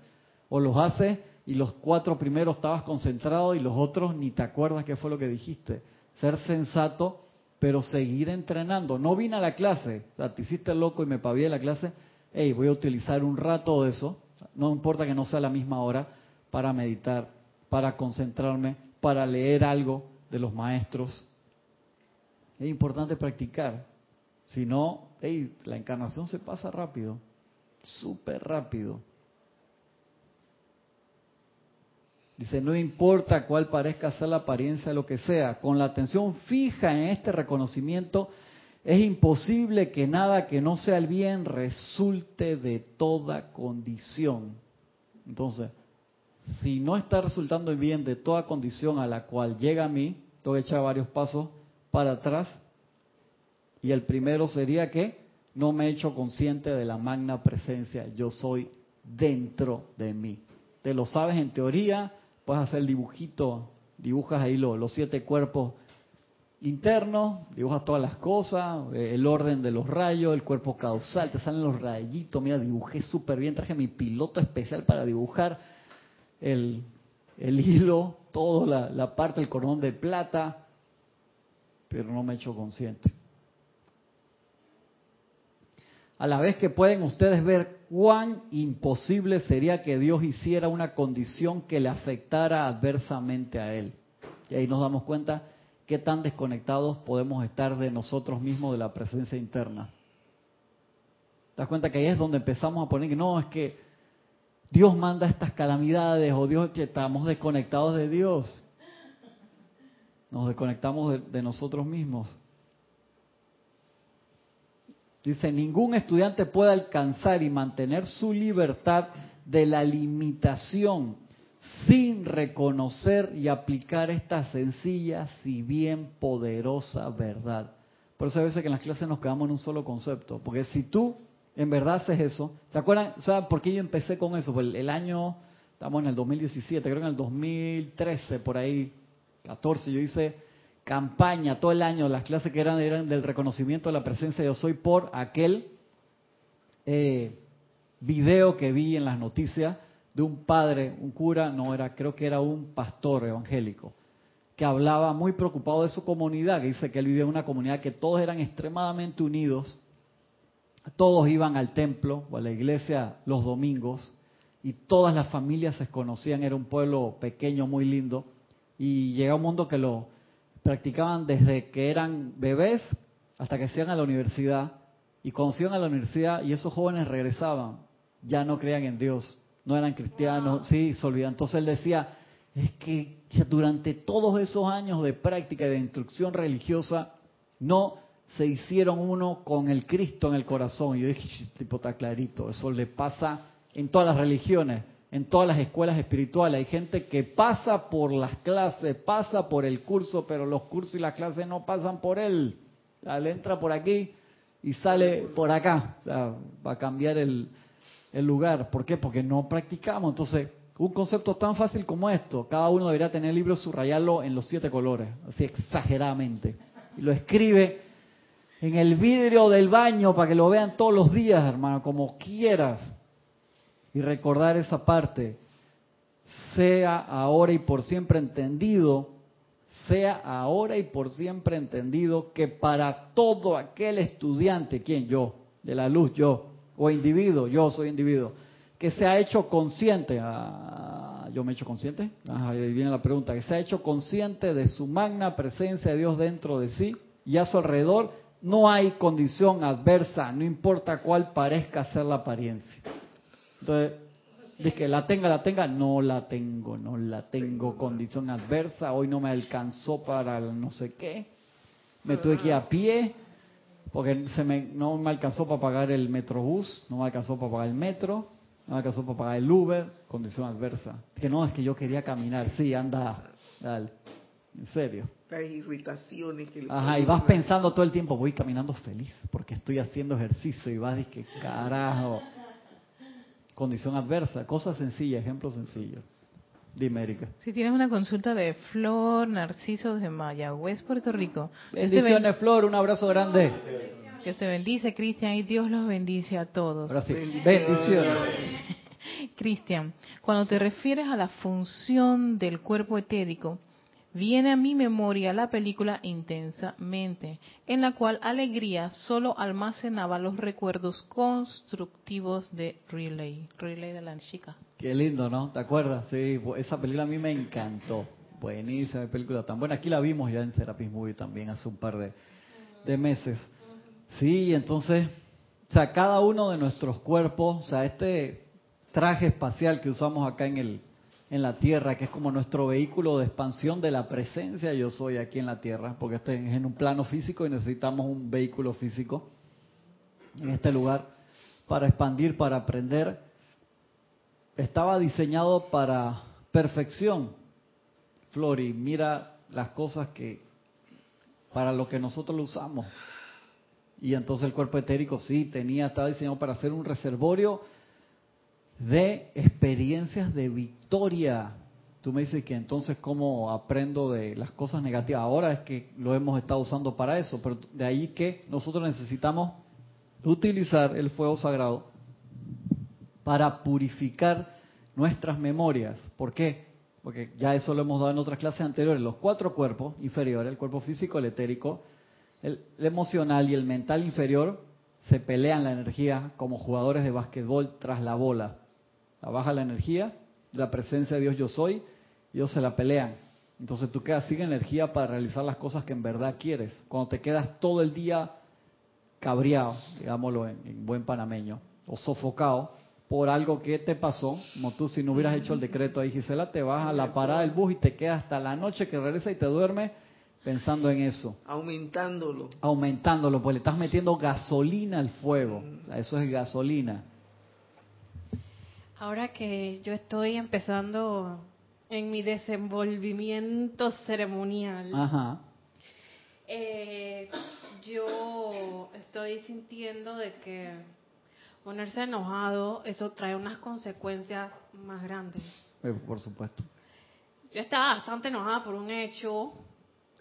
O los haces y los cuatro primeros estabas concentrado y los otros ni te acuerdas qué fue lo que dijiste. Ser sensato, pero seguir entrenando. No vine a la clase, te hiciste loco y me pavié la clase. Hey, voy a utilizar un rato de eso, no importa que no sea la misma hora, para meditar, para concentrarme, para leer algo de los maestros. Es importante practicar. Si no, la encarnación se pasa rápido, súper rápido. Dice, no importa cuál parezca ser la apariencia de lo que sea, con la atención fija en este reconocimiento, es imposible que nada que no sea el bien resulte de toda condición. Entonces, si no está resultando el bien de toda condición a la cual llega a mí, tengo que echar varios pasos para atrás y el primero sería que no me he hecho consciente de la magna presencia, yo soy dentro de mí. Te lo sabes en teoría, puedes hacer el dibujito, dibujas ahí los siete cuerpos internos, dibujas todas las cosas, eh, el orden de los rayos, el cuerpo causal, te salen los rayitos, mira, dibujé súper bien, traje mi piloto especial para dibujar el, hilo, toda la, la parte del cordón de plata, pero no me he hecho consciente a la vez que pueden ustedes ver cuán imposible sería que Dios hiciera una condición que le afectara adversamente a Él. Y ahí nos damos cuenta qué tan desconectados podemos estar de nosotros mismos, de la presencia interna. ¿Te das cuenta que ahí es donde empezamos a poner que no, es que Dios manda estas calamidades o Dios que estamos desconectados de Dios? Nos desconectamos de nosotros mismos. Dice, ningún estudiante puede alcanzar y mantener su libertad de la limitación sin reconocer y aplicar esta sencilla, si bien poderosa verdad. Por eso a veces que en las clases nos quedamos en un solo concepto. Porque si tú en verdad haces eso, ¿se acuerdan? ¿Saben por qué yo empecé con eso? Pues el año, estamos en el 2017, creo que en el 2013, por ahí, 14, yo hice campaña todo el año, las clases que eran, eran del reconocimiento de la presencia de Yo Soy por aquel eh, video que vi en las noticias de un padre, un cura, no era, creo que era un pastor evangélico, que hablaba muy preocupado de su comunidad, que dice que él vivía en una comunidad que todos eran extremadamente unidos, todos iban al templo o a la iglesia los domingos y todas las familias se conocían, era un pueblo pequeño, muy lindo, y llega un mundo que lo, practicaban desde que eran bebés hasta que se iban a la universidad. Y cuando se iban a la universidad y esos jóvenes regresaban, ya no creían en Dios, no eran cristianos, sí, se olvidan. Entonces él decía, es que durante todos esos años de práctica y de instrucción religiosa, no se hicieron uno con el Cristo en el corazón. Y yo dije, tipo, está clarito, eso le pasa en todas las religiones, en todas las escuelas espirituales. Hay gente que pasa por las clases, pasa por el curso, pero los cursos y las clases no pasan por él. él entra por aquí y sale por acá. O sea, va a cambiar el, lugar. ¿Por qué? Porque no practicamos. Entonces, un concepto tan fácil como esto, cada uno debería tener el libro, subrayarlo en los siete colores, así exageradamente. Y lo escribe en el vidrio del baño para que lo vean todos los días, hermano, como quieras. Y recordar esa parte. Sea ahora y por siempre entendido, sea ahora y por siempre entendido que para todo aquel estudiante, ¿quién? Yo, de la luz, yo, o individuo, yo soy individuo, que se ha hecho consciente, ah, yo me he hecho consciente, ahí viene la pregunta, que se ha hecho consciente de su magna presencia de Dios dentro de sí y a su alrededor no hay condición adversa, no importa cuál parezca ser la apariencia. Entonces, de que la tenga, la tenga, no la tengo, no la tengo. Condición adversa, hoy no me alcanzó para el no sé qué, me tuve que ir a pie, porque se me, no me alcanzó para pagar el metrobús, no me alcanzó para pagar el metro, no me alcanzó para pagar el Uber, condición adversa. Que no, es que yo quería caminar, sí, anda, dale, en serio. Irritaciones que Ajá, y vas pensando todo el tiempo, voy caminando feliz porque estoy haciendo ejercicio. Y vas y que carajo. Condición adversa, cosa sencilla, ejemplo sencillo. Dime, Erika. Si tienes una consulta de Flor Narciso de Mayagüez, Puerto Rico. Bendiciones, Flor, un abrazo grande. Que te bendice, Cristian, y Dios los bendice a todos. Bendiciones. Cristian, cuando te refieres a la función del cuerpo etérico, Viene a mi memoria la película Intensamente, en la cual Alegría solo almacenaba los recuerdos constructivos de Relay, Relay de la chica. Qué lindo, ¿no? ¿Te acuerdas? Sí, esa película a mí me encantó. Buenísima película tan buena. Aquí la vimos ya en Serapis Movie también hace un par de, de meses. Sí, entonces, o sea, cada uno de nuestros cuerpos, o sea, este traje espacial que usamos acá en el en la tierra, que es como nuestro vehículo de expansión de la presencia yo soy aquí en la tierra, porque este es en un plano físico y necesitamos un vehículo físico en este lugar para expandir, para aprender. Estaba diseñado para perfección, Flori, mira las cosas que para lo que nosotros lo usamos. Y entonces el cuerpo etérico sí tenía, estaba diseñado para ser un reservorio de experiencias de victoria. Tú me dices que entonces cómo aprendo de las cosas negativas. Ahora es que lo hemos estado usando para eso, pero de ahí que nosotros necesitamos utilizar el fuego sagrado para purificar nuestras memorias. ¿Por qué? Porque ya eso lo hemos dado en otras clases anteriores. Los cuatro cuerpos inferiores, el cuerpo físico, el etérico, el, emocional y el mental inferior, se pelean la energía como jugadores de básquetbol tras la bola baja la energía, la presencia de Dios yo soy, ellos se la pelean. Entonces tú quedas sin energía para realizar las cosas que en verdad quieres. Cuando te quedas todo el día cabreado, digámoslo en, buen panameño, o sofocado por algo que te pasó, como tú si no hubieras hecho el decreto ahí, Gisela, te vas a la parada del bus y te quedas hasta la noche que regresa y te duermes pensando en eso. Aumentándolo. Aumentándolo, pues le estás metiendo gasolina al fuego. eso es gasolina. Ahora que yo estoy empezando en mi desenvolvimiento ceremonial, eh, yo estoy sintiendo de que ponerse enojado, eso trae unas consecuencias más grandes. Eh, por supuesto. Yo estaba bastante enojada por un hecho.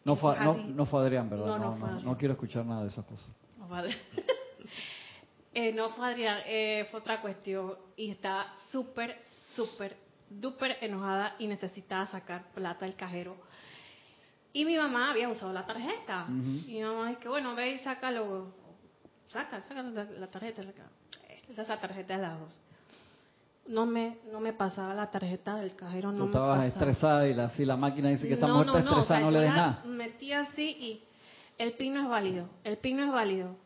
No fue, no, no fue Adrián, ¿verdad? No, no, no, quiero escuchar nada de esas cosas. No fue Eh, no fue Adrián, eh, fue otra cuestión. Y estaba súper, súper, duper enojada y necesitaba sacar plata del cajero. Y mi mamá había usado la tarjeta. Y mi mamá dice, bueno, ve y sácalo. Saca, saca la, tarjeta. Saca. Esa tarjeta de las dos. No me, no me pasaba la tarjeta del cajero. No Tú estabas me estresada y la, si la máquina dice que está muerta estresada, no le des nada. Metí así y el pin no es válido, el pin no es válido.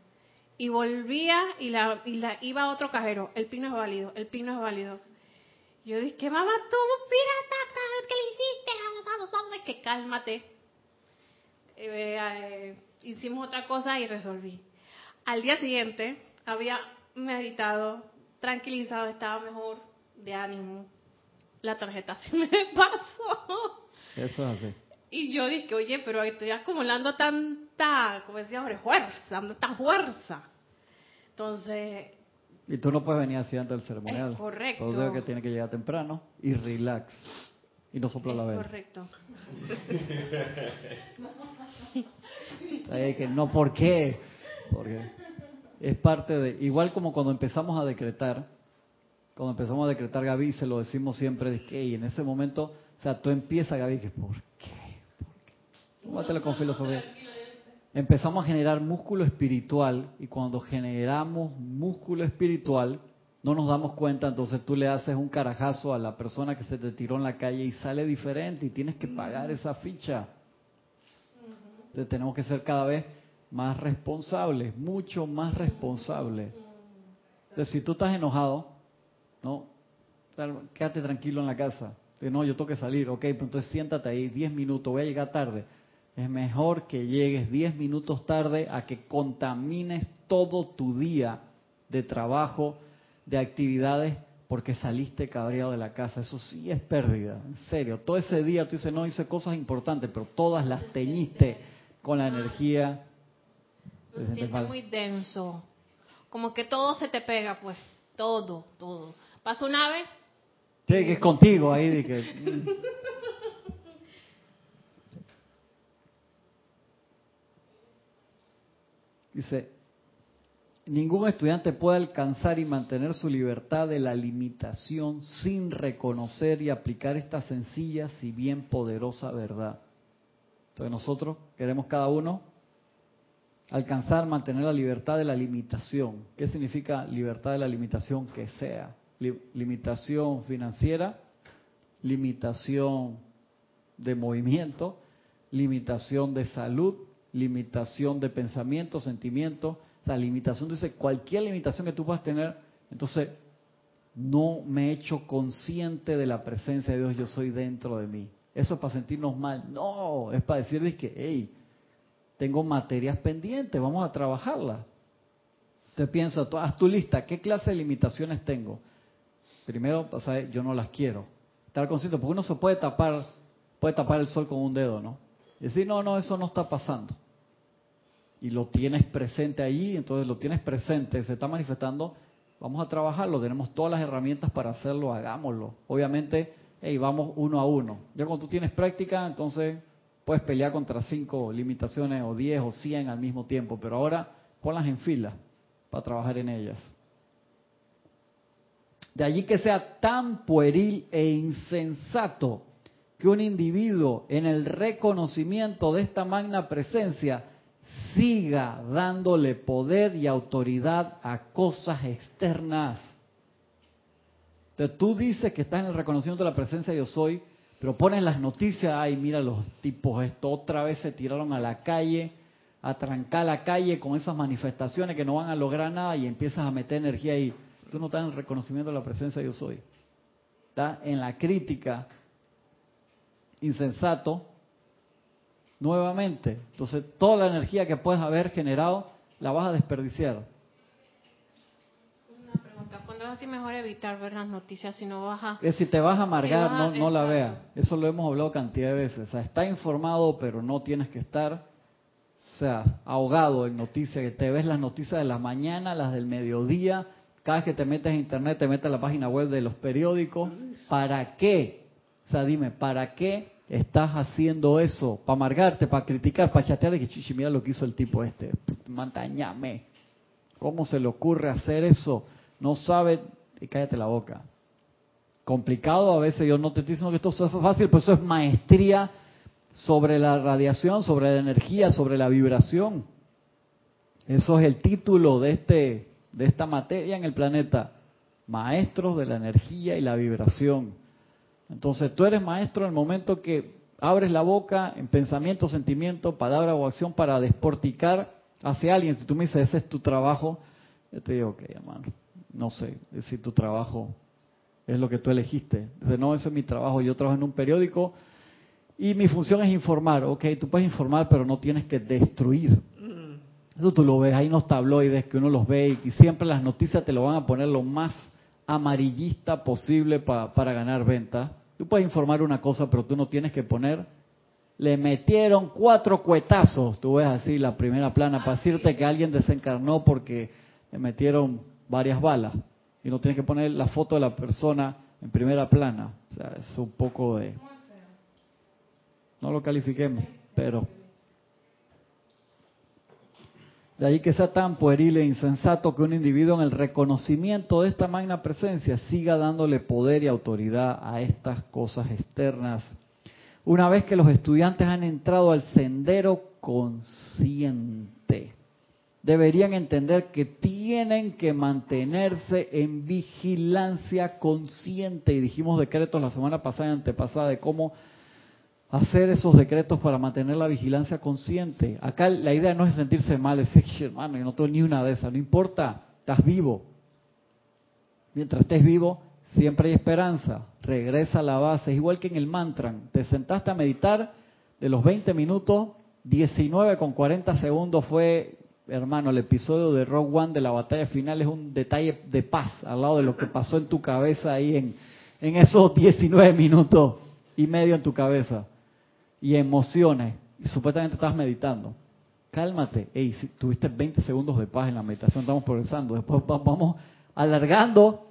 Y volvía y la, y la iba a otro cajero, el pin no es válido, el pin no es válido. Yo dije, mamá, tú, pirata, ¿qué le hiciste? Que cálmate. Eh, eh, hicimos otra cosa y resolví. Al día siguiente había meditado, tranquilizado, estaba mejor de ánimo. La tarjeta se me pasó. Eso es así. Y yo dije, oye, pero estoy acumulando tanta, como decía, hombre, fuerza, tanta fuerza. Entonces, Y tú no puedes venir así antes del ceremonial. Es correcto. Es que tiene que llegar temprano y relax. Y no sopla es la vela. correcto. Que no, ¿por qué? Porque es parte de, igual como cuando empezamos a decretar, cuando empezamos a decretar Gaby, se lo decimos siempre, de que y en ese momento, o sea, tú empiezas Gaby, que. ¿Por qué? Tómatelo con filosofía. Empezamos a generar músculo espiritual y cuando generamos músculo espiritual, no nos damos cuenta, entonces tú le haces un carajazo a la persona que se te tiró en la calle y sale diferente y tienes que pagar esa ficha. Entonces tenemos que ser cada vez más responsables, mucho más responsables. Entonces si tú estás enojado, no, quédate tranquilo en la casa. No, yo tengo que salir, ok, pues entonces siéntate ahí 10 minutos, voy a llegar tarde. Es mejor que llegues 10 minutos tarde a que contamines todo tu día de trabajo, de actividades, porque saliste cabreado de la casa. Eso sí es pérdida, en serio. Todo ese día tú dices, no hice cosas importantes, pero todas las teñiste con la energía. Sientes mala. muy denso. Como que todo se te pega, pues. Todo, todo. Pasa una vez, Sí, que es contigo ahí. De que, mm. Dice, ningún estudiante puede alcanzar y mantener su libertad de la limitación sin reconocer y aplicar esta sencilla si bien poderosa verdad. Entonces nosotros queremos cada uno alcanzar, mantener la libertad de la limitación. ¿Qué significa libertad de la limitación que sea? Li- limitación financiera, limitación de movimiento, limitación de salud, limitación de pensamiento, sentimiento, la limitación, dice, cualquier limitación que tú puedas tener, entonces no me he hecho consciente de la presencia de Dios, yo soy dentro de mí. Eso es para sentirnos mal. No, es para decirles que, hey, tengo materias pendientes, vamos a trabajarlas. Te pienso, tú- haz tu lista, ¿qué clase de limitaciones tengo? Primero, o sea, yo no las quiero. Estar consciente, porque uno se puede tapar, puede tapar el sol con un dedo, ¿no? Y decir, no, no, eso no está pasando. Y lo tienes presente allí, entonces lo tienes presente, se está manifestando, vamos a trabajarlo, tenemos todas las herramientas para hacerlo, hagámoslo. Obviamente, hey, vamos uno a uno. Ya cuando tú tienes práctica, entonces puedes pelear contra cinco limitaciones o diez o cien al mismo tiempo, pero ahora ponlas en fila para trabajar en ellas. De allí que sea tan pueril e insensato que un individuo en el reconocimiento de esta magna presencia siga dándole poder y autoridad a cosas externas. Entonces tú dices que estás en el reconocimiento de la presencia de yo soy, pero pones las noticias, ay, mira los tipos, esto otra vez se tiraron a la calle, a trancar la calle con esas manifestaciones que no van a lograr nada y empiezas a meter energía ahí. Tú no estás en el reconocimiento de la presencia de yo soy. Estás en la crítica, insensato, nuevamente. Entonces, toda la energía que puedes haber generado la vas a desperdiciar. Una pregunta, cuando es así mejor evitar ver las noticias si no vas a... Es si te vas a amargar, Si vas a- no, no la veas. Eso lo hemos hablado cantidad de veces. O sea, está informado, pero no tienes que estar, o sea, ahogado en noticias. Que te ves las noticias de la mañana, las del mediodía. Cada vez que te metes a internet, te metes a la página web de los periódicos. ¿Para qué? O sea, dime, ¿para qué estás haciendo eso? ¿Para amargarte, para criticar, para chatear de que chichi, mira lo que hizo el tipo este? Mantañame. ¿Cómo se le ocurre hacer eso? No sabe, y cállate la boca. Complicado a veces, yo no te estoy diciendo que esto sea fácil, pues eso es maestría sobre la radiación, sobre la energía, sobre la vibración. Eso es el título de este de esta materia en el planeta, maestros de la energía y la vibración. Entonces tú eres maestro en el momento que abres la boca en pensamiento, sentimiento, palabra o acción para desporticar hacia alguien. Si tú me dices, ese es tu trabajo, yo te digo, ok, hermano, no sé si tu trabajo es lo que tú elegiste. Dice, no, ese es mi trabajo, yo trabajo en un periódico y mi función es informar. Ok, tú puedes informar, pero no tienes que destruir. Eso tú lo ves, hay unos tabloides que uno los ve y siempre las noticias te lo van a poner lo más amarillista posible para ganar venta. Tú puedes informar una cosa, pero tú no tienes que poner. Le metieron cuatro cuetazos, tú ves así la primera plana, para decirte que alguien desencarnó porque le metieron varias balas. Y no tienes que poner la foto de la persona en primera plana. O sea, es un poco de... No lo califiquemos, pero de ahí que sea tan pueril e insensato que un individuo en el reconocimiento de esta magna presencia siga dándole poder y autoridad a estas cosas externas. Una vez que los estudiantes han entrado al sendero consciente, deberían entender que tienen que mantenerse en vigilancia consciente. Y dijimos decretos la semana pasada y antepasada de cómo hacer esos decretos para mantener la vigilancia consciente. Acá la idea no es sentirse mal, es decir, hermano, yo no tengo ni una de esas, no importa, estás vivo. Mientras estés vivo, siempre hay esperanza. Regresa a la base, es igual que en el mantra. Te sentaste a meditar, de los 20 minutos, 19 con 40 segundos fue, hermano, el episodio de Rogue One de la batalla final es un detalle de paz al lado de lo que pasó en tu cabeza ahí en, en esos 19 minutos y medio en tu cabeza y emociones, y supuestamente estás meditando, cálmate. Ey, si tuviste 20 segundos de paz en la meditación, estamos progresando. Después vamos alargando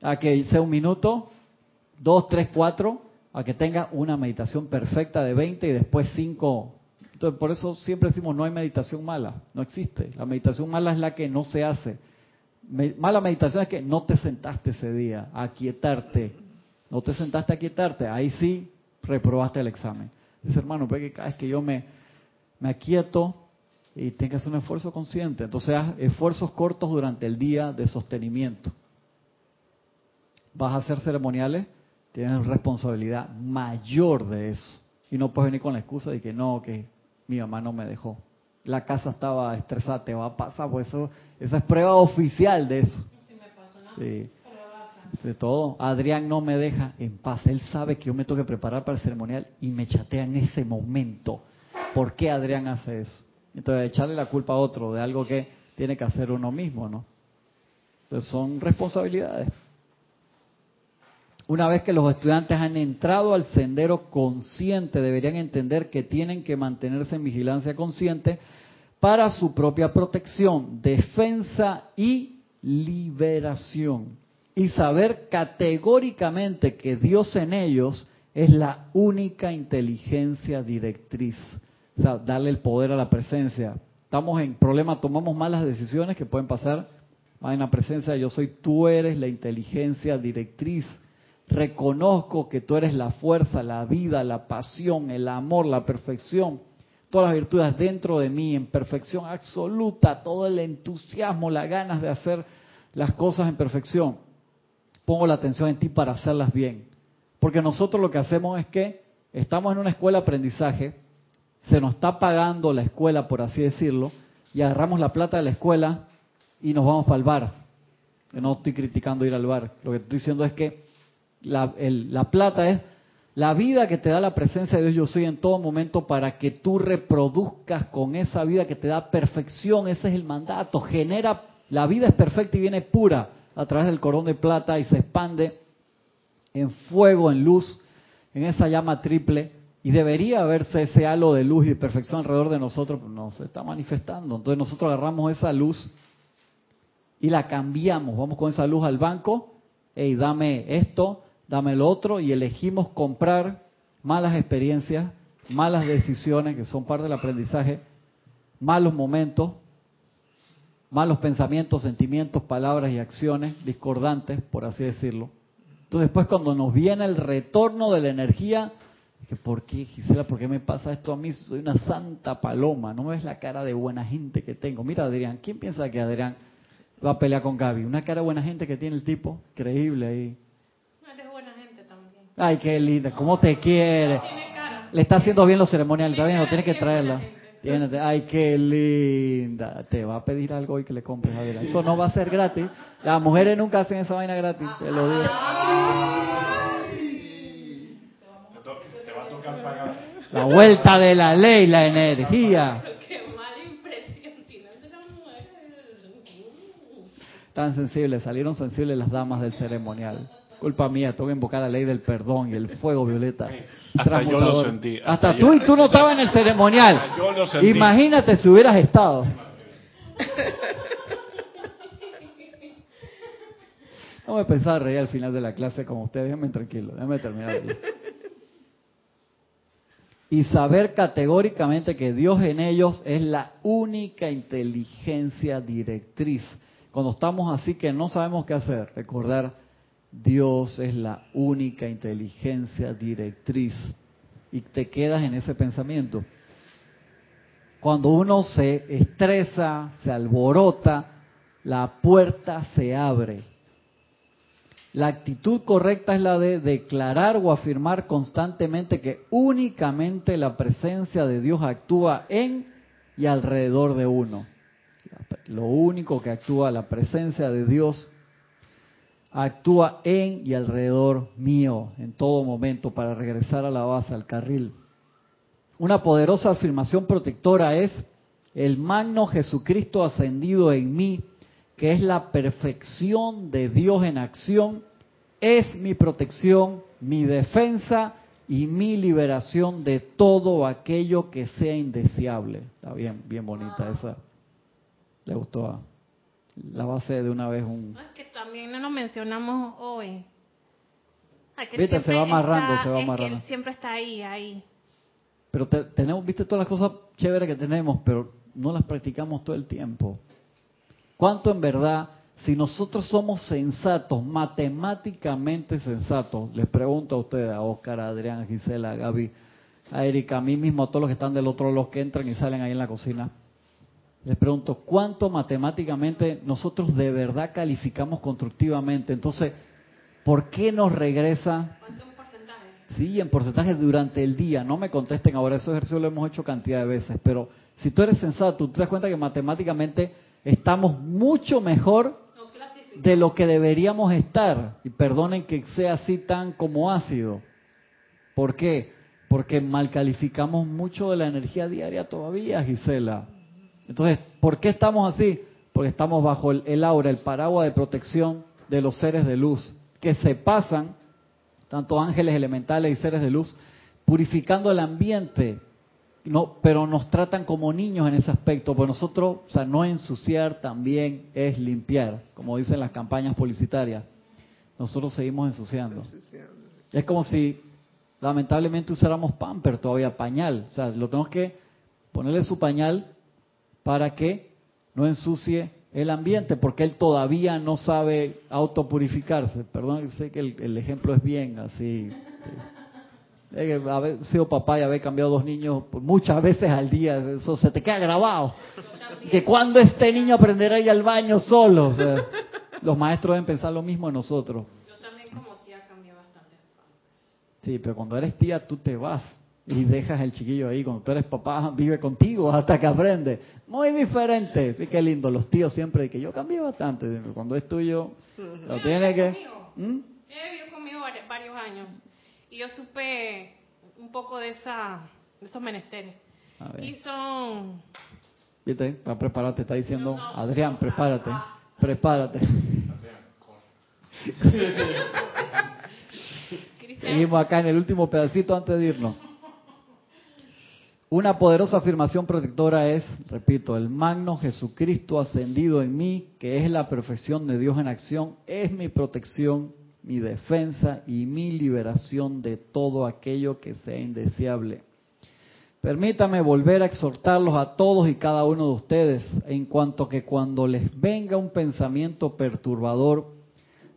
a que sea un minuto, dos, tres, cuatro, a que tenga una meditación perfecta de 20 y después cinco. Entonces, por eso siempre decimos no hay meditación mala, no existe. La meditación mala es la que no se hace. mala meditación es que no te sentaste ese día a quietarte. No te sentaste a quietarte. Ahí sí reprobaste el examen. Dice, hermano, porque cada vez que yo me, me aquieto y tengo que hacer un esfuerzo consciente, entonces haz esfuerzos cortos durante el día de sostenimiento. Vas a hacer ceremoniales, tienes responsabilidad mayor de eso. Y no puedes venir con la excusa de que no, que mi mamá no me dejó. La casa estaba estresada, te va a pasar, pues eso, esa es prueba oficial de eso. Sí de todo. Adrián no me deja en paz. Él sabe que yo me tengo que preparar para el ceremonial y me chatea en ese momento. ¿Por qué Adrián hace eso? Entonces, echarle la culpa a otro de algo que tiene que hacer uno mismo, ¿no? Entonces, son responsabilidades. Una vez que los estudiantes han entrado al sendero consciente, deberían entender que tienen que mantenerse en vigilancia consciente para su propia protección, defensa y liberación y saber categóricamente que Dios en ellos es la única inteligencia directriz. O sea, darle el poder a la presencia. Estamos en problema, tomamos malas decisiones que pueden pasar. En la presencia yo soy, tú eres la inteligencia directriz. Reconozco que tú eres la fuerza, la vida, la pasión, el amor, la perfección. Todas las virtudes dentro de mí, en perfección absoluta, todo el entusiasmo, las ganas de hacer las cosas en perfección pongo la atención en ti para hacerlas bien. Porque nosotros lo que hacemos es que estamos en una escuela de aprendizaje, se nos está pagando la escuela, por así decirlo, y agarramos la plata de la escuela y nos vamos para el bar. no estoy criticando ir al bar, lo que estoy diciendo es que la, la plata es la vida que te da la presencia de Dios yo soy en todo momento para que tú reproduzcas con esa vida que te da perfección, ese es el mandato, genera, la vida es perfecta y viene pura, a través del corón de plata y se expande en fuego, en luz, en esa llama triple. Y debería verse ese halo de luz y de perfección alrededor de nosotros, pero no se está manifestando. Entonces nosotros agarramos esa luz y la cambiamos. Vamos con esa luz al banco, y dame esto, dame lo otro, y elegimos comprar malas experiencias, malas decisiones que son parte del aprendizaje, malos momentos, malos pensamientos, sentimientos, palabras y acciones discordantes, por así decirlo. Entonces después cuando nos viene el retorno de la energía, dije, ¿por qué Gisela? ¿Por qué me pasa esto a mí? Soy una santa paloma, no ves la cara de buena gente que tengo. Mira Adrián, ¿quién piensa que Adrián va a pelear con Gaby? Una cara de buena gente que tiene el tipo, creíble ahí. Eres buena gente también. Ay, qué linda, ¿cómo te quiere? le está haciendo bien los ceremoniales, está bien, no tienes que traerla. Ay, qué linda. Te va a pedir algo y que le compres, Adela. Eso no va a ser gratis. Las mujeres nunca hacen esa vaina gratis, te lo digo. La vuelta de la ley, la energía. Tan sensibles, salieron sensibles las damas del ceremonial. Culpa mía, tengo que invocar la ley del perdón y el fuego violeta. Hasta yo lo sentí. Hasta, tú y tú no estabas en el ceremonial. Imagínate si hubieras estado. No me pensaba reír al final de la clase como ustedes. Déjenme tranquilo, déjenme terminar. Y saber categóricamente que Dios en ellos es la única inteligencia directriz. Cuando estamos así que no sabemos qué hacer, recordar Dios es la única inteligencia directriz. Y te quedas en ese pensamiento. Cuando uno se estresa, se alborota, la puerta se abre. La actitud correcta es la de declarar o afirmar constantemente que únicamente la presencia de Dios actúa en y alrededor de uno. Lo único que actúa, la presencia de Dios actúa en y alrededor mío en todo momento para regresar a la base, al carril. Una poderosa afirmación protectora es el magno Jesucristo ascendido en mí, que es la perfección de Dios en acción, es mi protección, mi defensa y mi liberación de todo aquello que sea indeseable. Está bien, bien bonita esa. Le gustó a la base de una vez un también no lo mencionamos hoy. Se va amarrando, se va amarrando. siempre está ahí, ahí. Pero tenemos, viste, todas las cosas chéveres que tenemos, pero no las practicamos todo el tiempo. ¿Cuánto en verdad, si nosotros somos sensatos, matemáticamente sensatos, les pregunto a ustedes, a Oscar, a Adrián, a Gisela, a Gaby, a Erika, a mí mismo, a todos los que están del otro, los que entran y salen ahí en la cocina, les pregunto, ¿cuánto matemáticamente nosotros de verdad calificamos constructivamente? Entonces, ¿por qué nos regresa? ¿Cuánto en porcentaje? Sí, en porcentaje durante el día. No me contesten ahora, ese ejercicio lo hemos hecho cantidad de veces, pero si tú eres sensato, tú te das cuenta que matemáticamente estamos mucho mejor de lo que deberíamos estar. Y perdonen que sea así tan como ácido. ¿Por qué? Porque mal calificamos mucho de la energía diaria todavía, Gisela. Entonces, ¿por qué estamos así? Porque estamos bajo el, aura, el paraguas de protección de los seres de luz, que se pasan, tanto ángeles elementales y seres de luz, purificando el ambiente, no, pero nos tratan como niños en ese aspecto, pues nosotros, o sea, no ensuciar también es limpiar, como dicen las campañas publicitarias. Nosotros seguimos ensuciando. Es como si lamentablemente usáramos pamper todavía, pañal, o sea, lo tenemos que ponerle su pañal para que no ensucie el ambiente, porque él todavía no sabe autopurificarse. Perdón, sé que el, ejemplo es bien así. Haber sido papá y haber cambiado dos niños muchas veces al día, eso se te queda grabado. Que cuando este niño aprenderá a ir al baño solo. los maestros deben pensar lo mismo en nosotros. Yo también como tía cambié bastante. Sí, pero cuando eres tía tú te vas y dejas el chiquillo ahí. Cuando tú eres papá, vive contigo hasta que aprende. Muy diferente. Sí, qué lindo. Los tíos siempre que yo cambié bastante. Cuando es tuyo, lo tiene que. ¿Mm? Él vivió conmigo varios años. Y yo supe un poco de, esa, de esos menesteres. Y son. ¿Viste? Para prepararte, está diciendo Adrián, prepárate. Prepárate. Seguimos acá en el último pedacito antes de irnos. Una poderosa afirmación protectora es, repito, el magno Jesucristo ascendido en mí, que es la perfección de Dios en acción, es mi protección, mi defensa y mi liberación de todo aquello que sea indeseable. Permítame volver a exhortarlos a todos y cada uno de ustedes en cuanto que cuando les venga un pensamiento perturbador,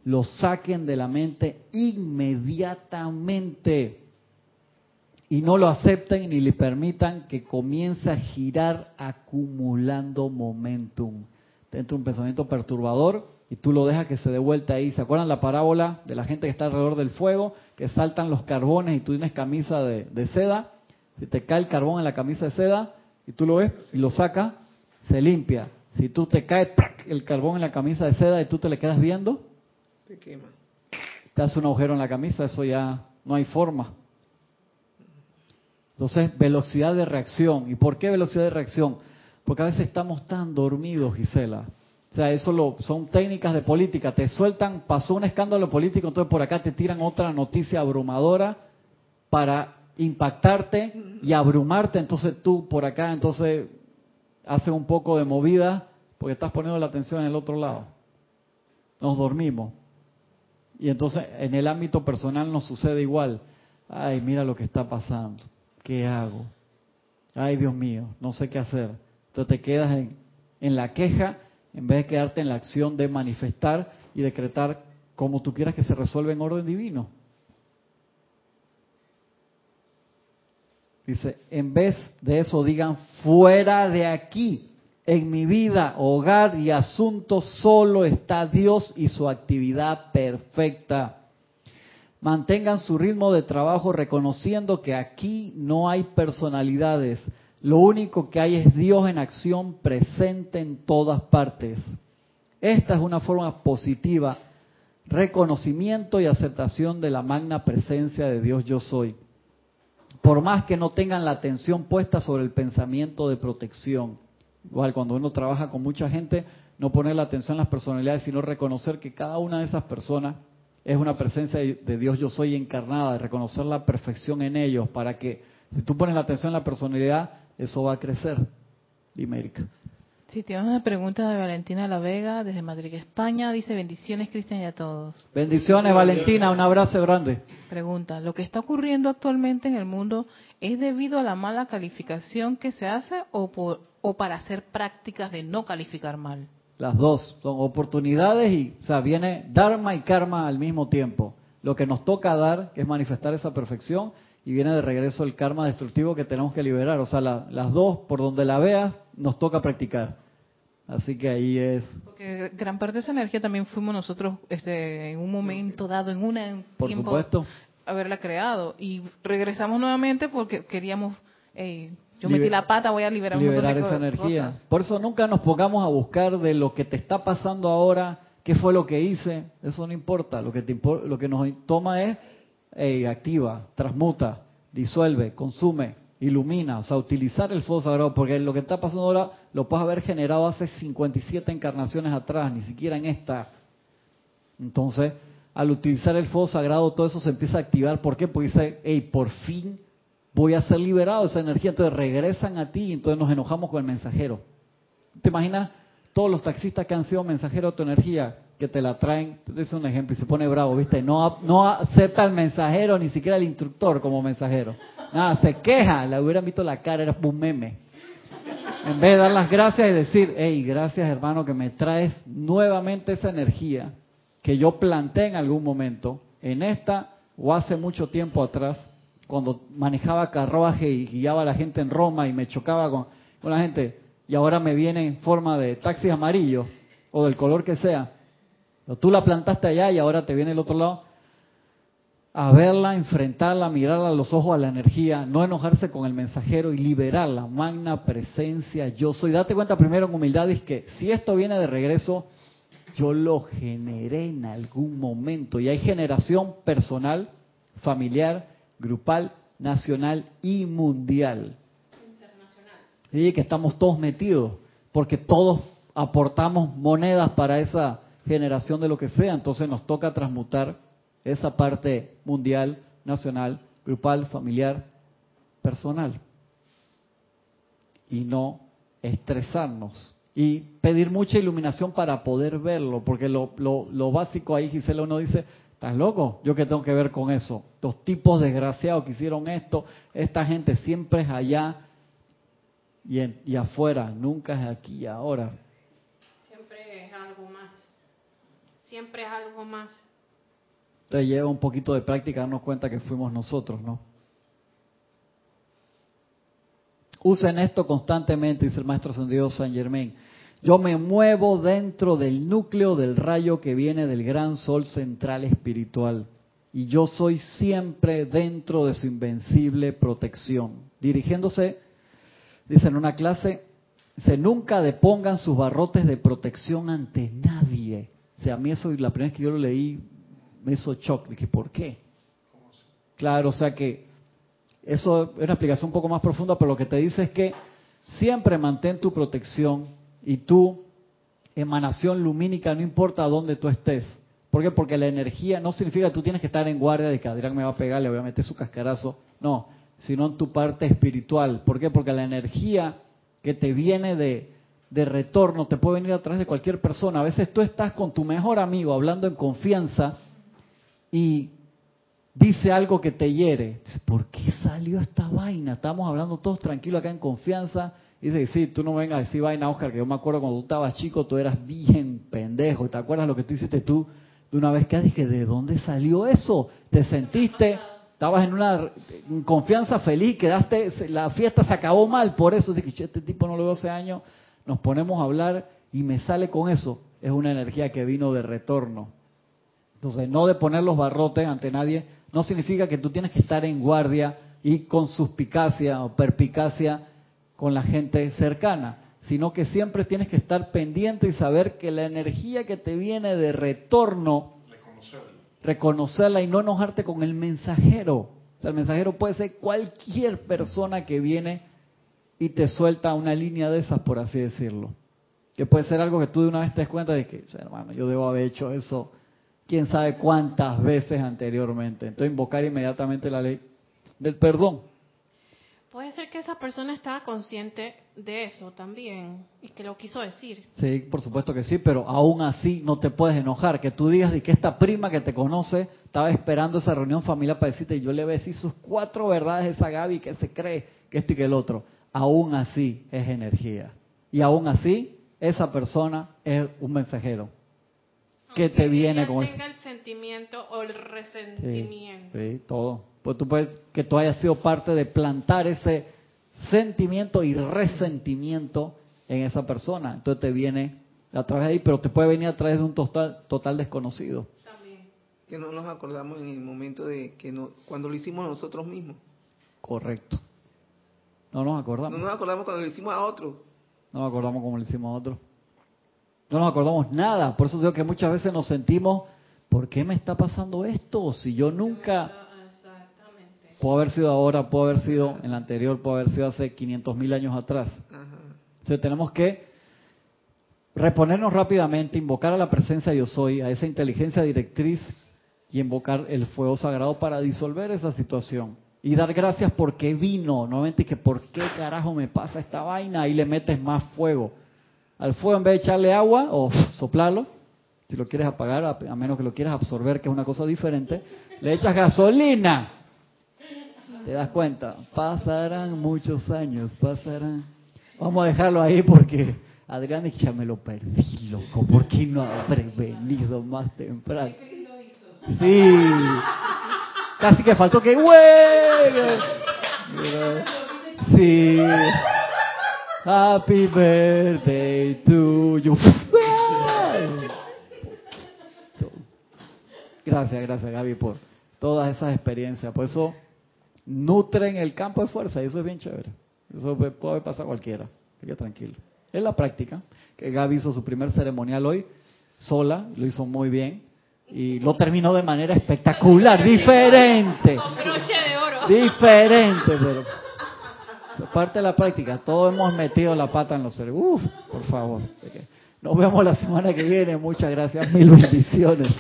lo saquen de la mente inmediatamente y no lo acepten ni le permitan que comience a girar acumulando momentum. Dentro un pensamiento perturbador y tú lo dejas que se dé vuelta ahí. ¿Se acuerdan la parábola de la gente que está alrededor del fuego, que saltan los carbones y tú tienes camisa de, de seda? Si te cae el carbón en la camisa de seda y tú lo ves y lo sacas, se limpia. Si tú te cae el carbón en la camisa de seda y tú te le quedas viendo, Te quema. te hace un agujero en la camisa, eso ya no hay forma. Entonces, velocidad de reacción. ¿Y por qué velocidad de reacción? Porque a veces estamos tan dormidos, Gisela. O sea, eso lo, son técnicas de política. Te sueltan, pasó un escándalo político, entonces por acá te tiran otra noticia abrumadora para impactarte y abrumarte. Entonces tú por acá, entonces haces un poco de movida porque estás poniendo la atención en el otro lado. Nos dormimos. Y entonces en el ámbito personal nos sucede igual. Ay, mira lo que está pasando. ¿Qué hago? Ay, Dios mío, no sé qué hacer. Entonces te quedas en, la queja en vez de quedarte en la acción de manifestar y decretar como tú quieras que se resuelva en orden divino. Dice, en vez de eso digan, fuera de aquí, en mi vida, hogar y asuntos solo está Dios y su actividad perfecta. Mantengan su ritmo de trabajo reconociendo que aquí no hay personalidades. Lo único que hay es Dios en acción presente en todas partes. Esta es una forma positiva, reconocimiento y aceptación de la magna presencia de Dios yo soy. Por más que no tengan la atención puesta sobre el pensamiento de protección. Igual cuando uno trabaja con mucha gente, no poner la atención en las personalidades, sino reconocer que cada una de esas personas es una presencia de Dios yo soy encarnada, de reconocer la perfección en ellos, para que si tú pones la atención en la personalidad, eso va a crecer. Dime, Erika. Sí, tenemos una pregunta de Valentina La Vega desde Madrid, España. Dice bendiciones, Cristian, y a todos. Bendiciones, Valentina, un abrazo grande. Pregunta, ¿lo que está ocurriendo actualmente en el mundo es debido a la mala calificación que se hace o, por, o para hacer prácticas de no calificar mal? Las dos son oportunidades y, o sea, viene Dharma y Karma al mismo tiempo. Lo que nos toca dar, que es manifestar esa perfección, y viene de regreso el karma destructivo que tenemos que liberar. O sea, la, las dos, por donde la veas, nos toca practicar. Así que ahí es. Porque gran parte de esa energía también fuimos nosotros este, en un momento dado, en un Por tiempo, supuesto. haberla creado. Y regresamos nuevamente porque queríamos, hey, yo metí la pata, voy a liberar, liberar un esa montón de co- energía. cosas. Por eso nunca nos pongamos a buscar de lo que te está pasando ahora, qué fue lo que hice, eso no importa. Lo que, te impor- lo que nos toma es eh, activa, transmuta, disuelve, consume, ilumina, o sea, utilizar el fuego sagrado, porque lo que está pasando ahora lo puedes haber generado hace 57 encarnaciones atrás, ni siquiera en esta. Entonces, al utilizar el fuego sagrado, todo eso se empieza a activar. ¿Por qué? Porque dice, hey, por fin voy a ser liberado de esa energía. Entonces regresan a ti y entonces nos enojamos con el mensajero. ¿Te imaginas todos los taxistas que han sido mensajeros de tu energía, que te la traen? Doy un ejemplo y se pone bravo, ¿viste? No, no acepta al mensajero, ni siquiera el instructor como mensajero. Nada, se queja. Le hubieran visto la cara, era un meme. En vez de dar las gracias y decir, hey, gracias hermano que me traes nuevamente esa energía que yo planté en algún momento, en esta o hace mucho tiempo atrás, cuando manejaba carruaje y guiaba a la gente en Roma y me chocaba con, con la gente, y ahora me viene en forma de taxis amarillos o del color que sea. Pero tú la plantaste allá y ahora te viene el otro lado. A verla, enfrentarla, mirarla a los ojos a la energía, no enojarse con el mensajero y liberarla. Magna presencia, yo soy. Date cuenta primero en humildad, es que si esto viene de regreso, yo lo generé en algún momento. Y hay generación personal, familiar, grupal, nacional y mundial. Y que estamos todos metidos, porque todos aportamos monedas para esa generación de lo que sea. Entonces nos toca transmutar esa parte mundial, nacional, grupal, familiar, personal. Y no estresarnos. Y pedir mucha iluminación para poder verlo, porque lo, lo, lo básico ahí, Gisela, uno dice, ¿estás loco? ¿Yo qué tengo que ver con eso? Los tipos desgraciados que hicieron esto, esta gente siempre es allá y, en- y afuera, nunca es aquí y ahora. Siempre es algo más. Siempre es algo más. Entonces lleva un poquito de práctica darnos cuenta que fuimos nosotros, ¿no? Usen esto constantemente, dice el maestro ascendido San Germain. Yo me muevo dentro del núcleo del rayo que viene del gran sol central espiritual. y yo soy siempre dentro de su invencible protección. Dirigiéndose, dice en una clase, se nunca depongan sus barrotes de protección ante nadie. O sea, a mí eso, la primera vez que yo lo leí, me hizo shock. Dije, ¿por qué? Claro, o sea que eso es una explicación un poco más profunda, pero lo que te dice es que siempre mantén tu protección y tu emanación lumínica, no importa dónde tú estés. ¿Por qué? Porque la energía no significa que tú tienes que estar en guardia de que Adrián me va a pegar, le voy a meter su cascarazo. No, sino en tu parte espiritual. ¿Por qué? Porque la energía que te viene de, de retorno te puede venir a través de cualquier persona. A veces tú estás con tu mejor amigo hablando en confianza y dice algo que te hiere. ¿Por qué salió esta vaina? Estamos hablando todos tranquilos acá en confianza. Dice, sí, tú no vengas a decir vaina, Oscar, que yo me acuerdo cuando tú estabas chico, tú eras bien pendejo. ¿Te acuerdas lo que tú hiciste tú de una vez que dije, ¿de dónde salió eso? ¿Te sentiste? Estabas en una confianza feliz, quedaste, la fiesta se acabó mal, por eso dije, este tipo no lo veo hace años, nos ponemos a hablar y me sale con eso. Es una energía que vino de retorno. Entonces, no de poner los barrotes ante nadie, no significa que tú tienes que estar en guardia y con suspicacia o perpicacia con la gente cercana, sino que siempre tienes que estar pendiente y saber que la energía que te viene de retorno, reconocerla, reconocerla y no enojarte con el mensajero. O sea, el mensajero puede ser cualquier persona que viene y te suelta una línea de esas, por así decirlo. Que puede ser algo que tú de una vez te des cuenta de que, hermano, yo debo haber hecho eso quién sabe cuántas veces anteriormente. Entonces invocar inmediatamente la ley del perdón. Puede ser que esa persona estaba consciente de eso también y que lo quiso decir. Sí, por supuesto que sí, pero aún así no te puedes enojar. Que tú digas de que esta prima que te conoce estaba esperando esa reunión familiar para decirte, yo le voy a decir sus cuatro verdades a esa Gaby que se cree que esto y que el otro. Aún así es energía. Y aún así esa persona es un mensajero que te viene con tenga el sentimiento o el resentimiento. Sí, todo. Pues tú puedes que tú hayas sido parte de plantar ese sentimiento y resentimiento en esa persona. Entonces te viene a través de ahí, pero te puede venir a través de un total, total desconocido. También. Que no nos acordamos en el momento de que no, cuando lo hicimos nosotros mismos. Correcto. No nos acordamos. No nos acordamos cuando lo hicimos a otro. No nos acordamos como lo hicimos a otro. No nos acordamos nada. Por eso digo que muchas veces nos sentimos, ¿por qué me está pasando esto? Si yo nunca... Puedo haber sido ahora, puedo haber sido en la anterior, puedo haber sido hace 500 mil años atrás. Entonces tenemos que reponernos rápidamente, invocar a la presencia yo soy, a esa inteligencia directriz y invocar el fuego sagrado para disolver esa situación. Y dar gracias porque vino, nuevamente que por qué carajo me pasa esta vaina y le metes más fuego al fuego en vez de echarle agua o soplarlo, si lo quieres apagar, a menos que lo quieras absorber, que es una cosa diferente, le echas gasolina. ¿Te das cuenta? Pasarán muchos años, pasarán. Vamos a dejarlo ahí porque Adrián ya me lo perdí, loco. ¿Por qué no habré venido más temprano? Sí. Casi que faltó que... ¡Bueno! Sí. Happy birthday to you. Gracias, gracias Gaby por todas esas experiencias. Por eso nutren el campo de fuerza y eso es bien chévere. Eso puede pasar a cualquiera. Así tranquilo. Es la práctica. Que Gaby hizo su primer ceremonial hoy sola, lo hizo muy bien y lo terminó de manera espectacular, diferente. de oro. Diferente, pero parte de la práctica, todos hemos metido la pata en los cerebros. Uf, por favor. Nos vemos la semana que viene. Muchas gracias. Mil bendiciones.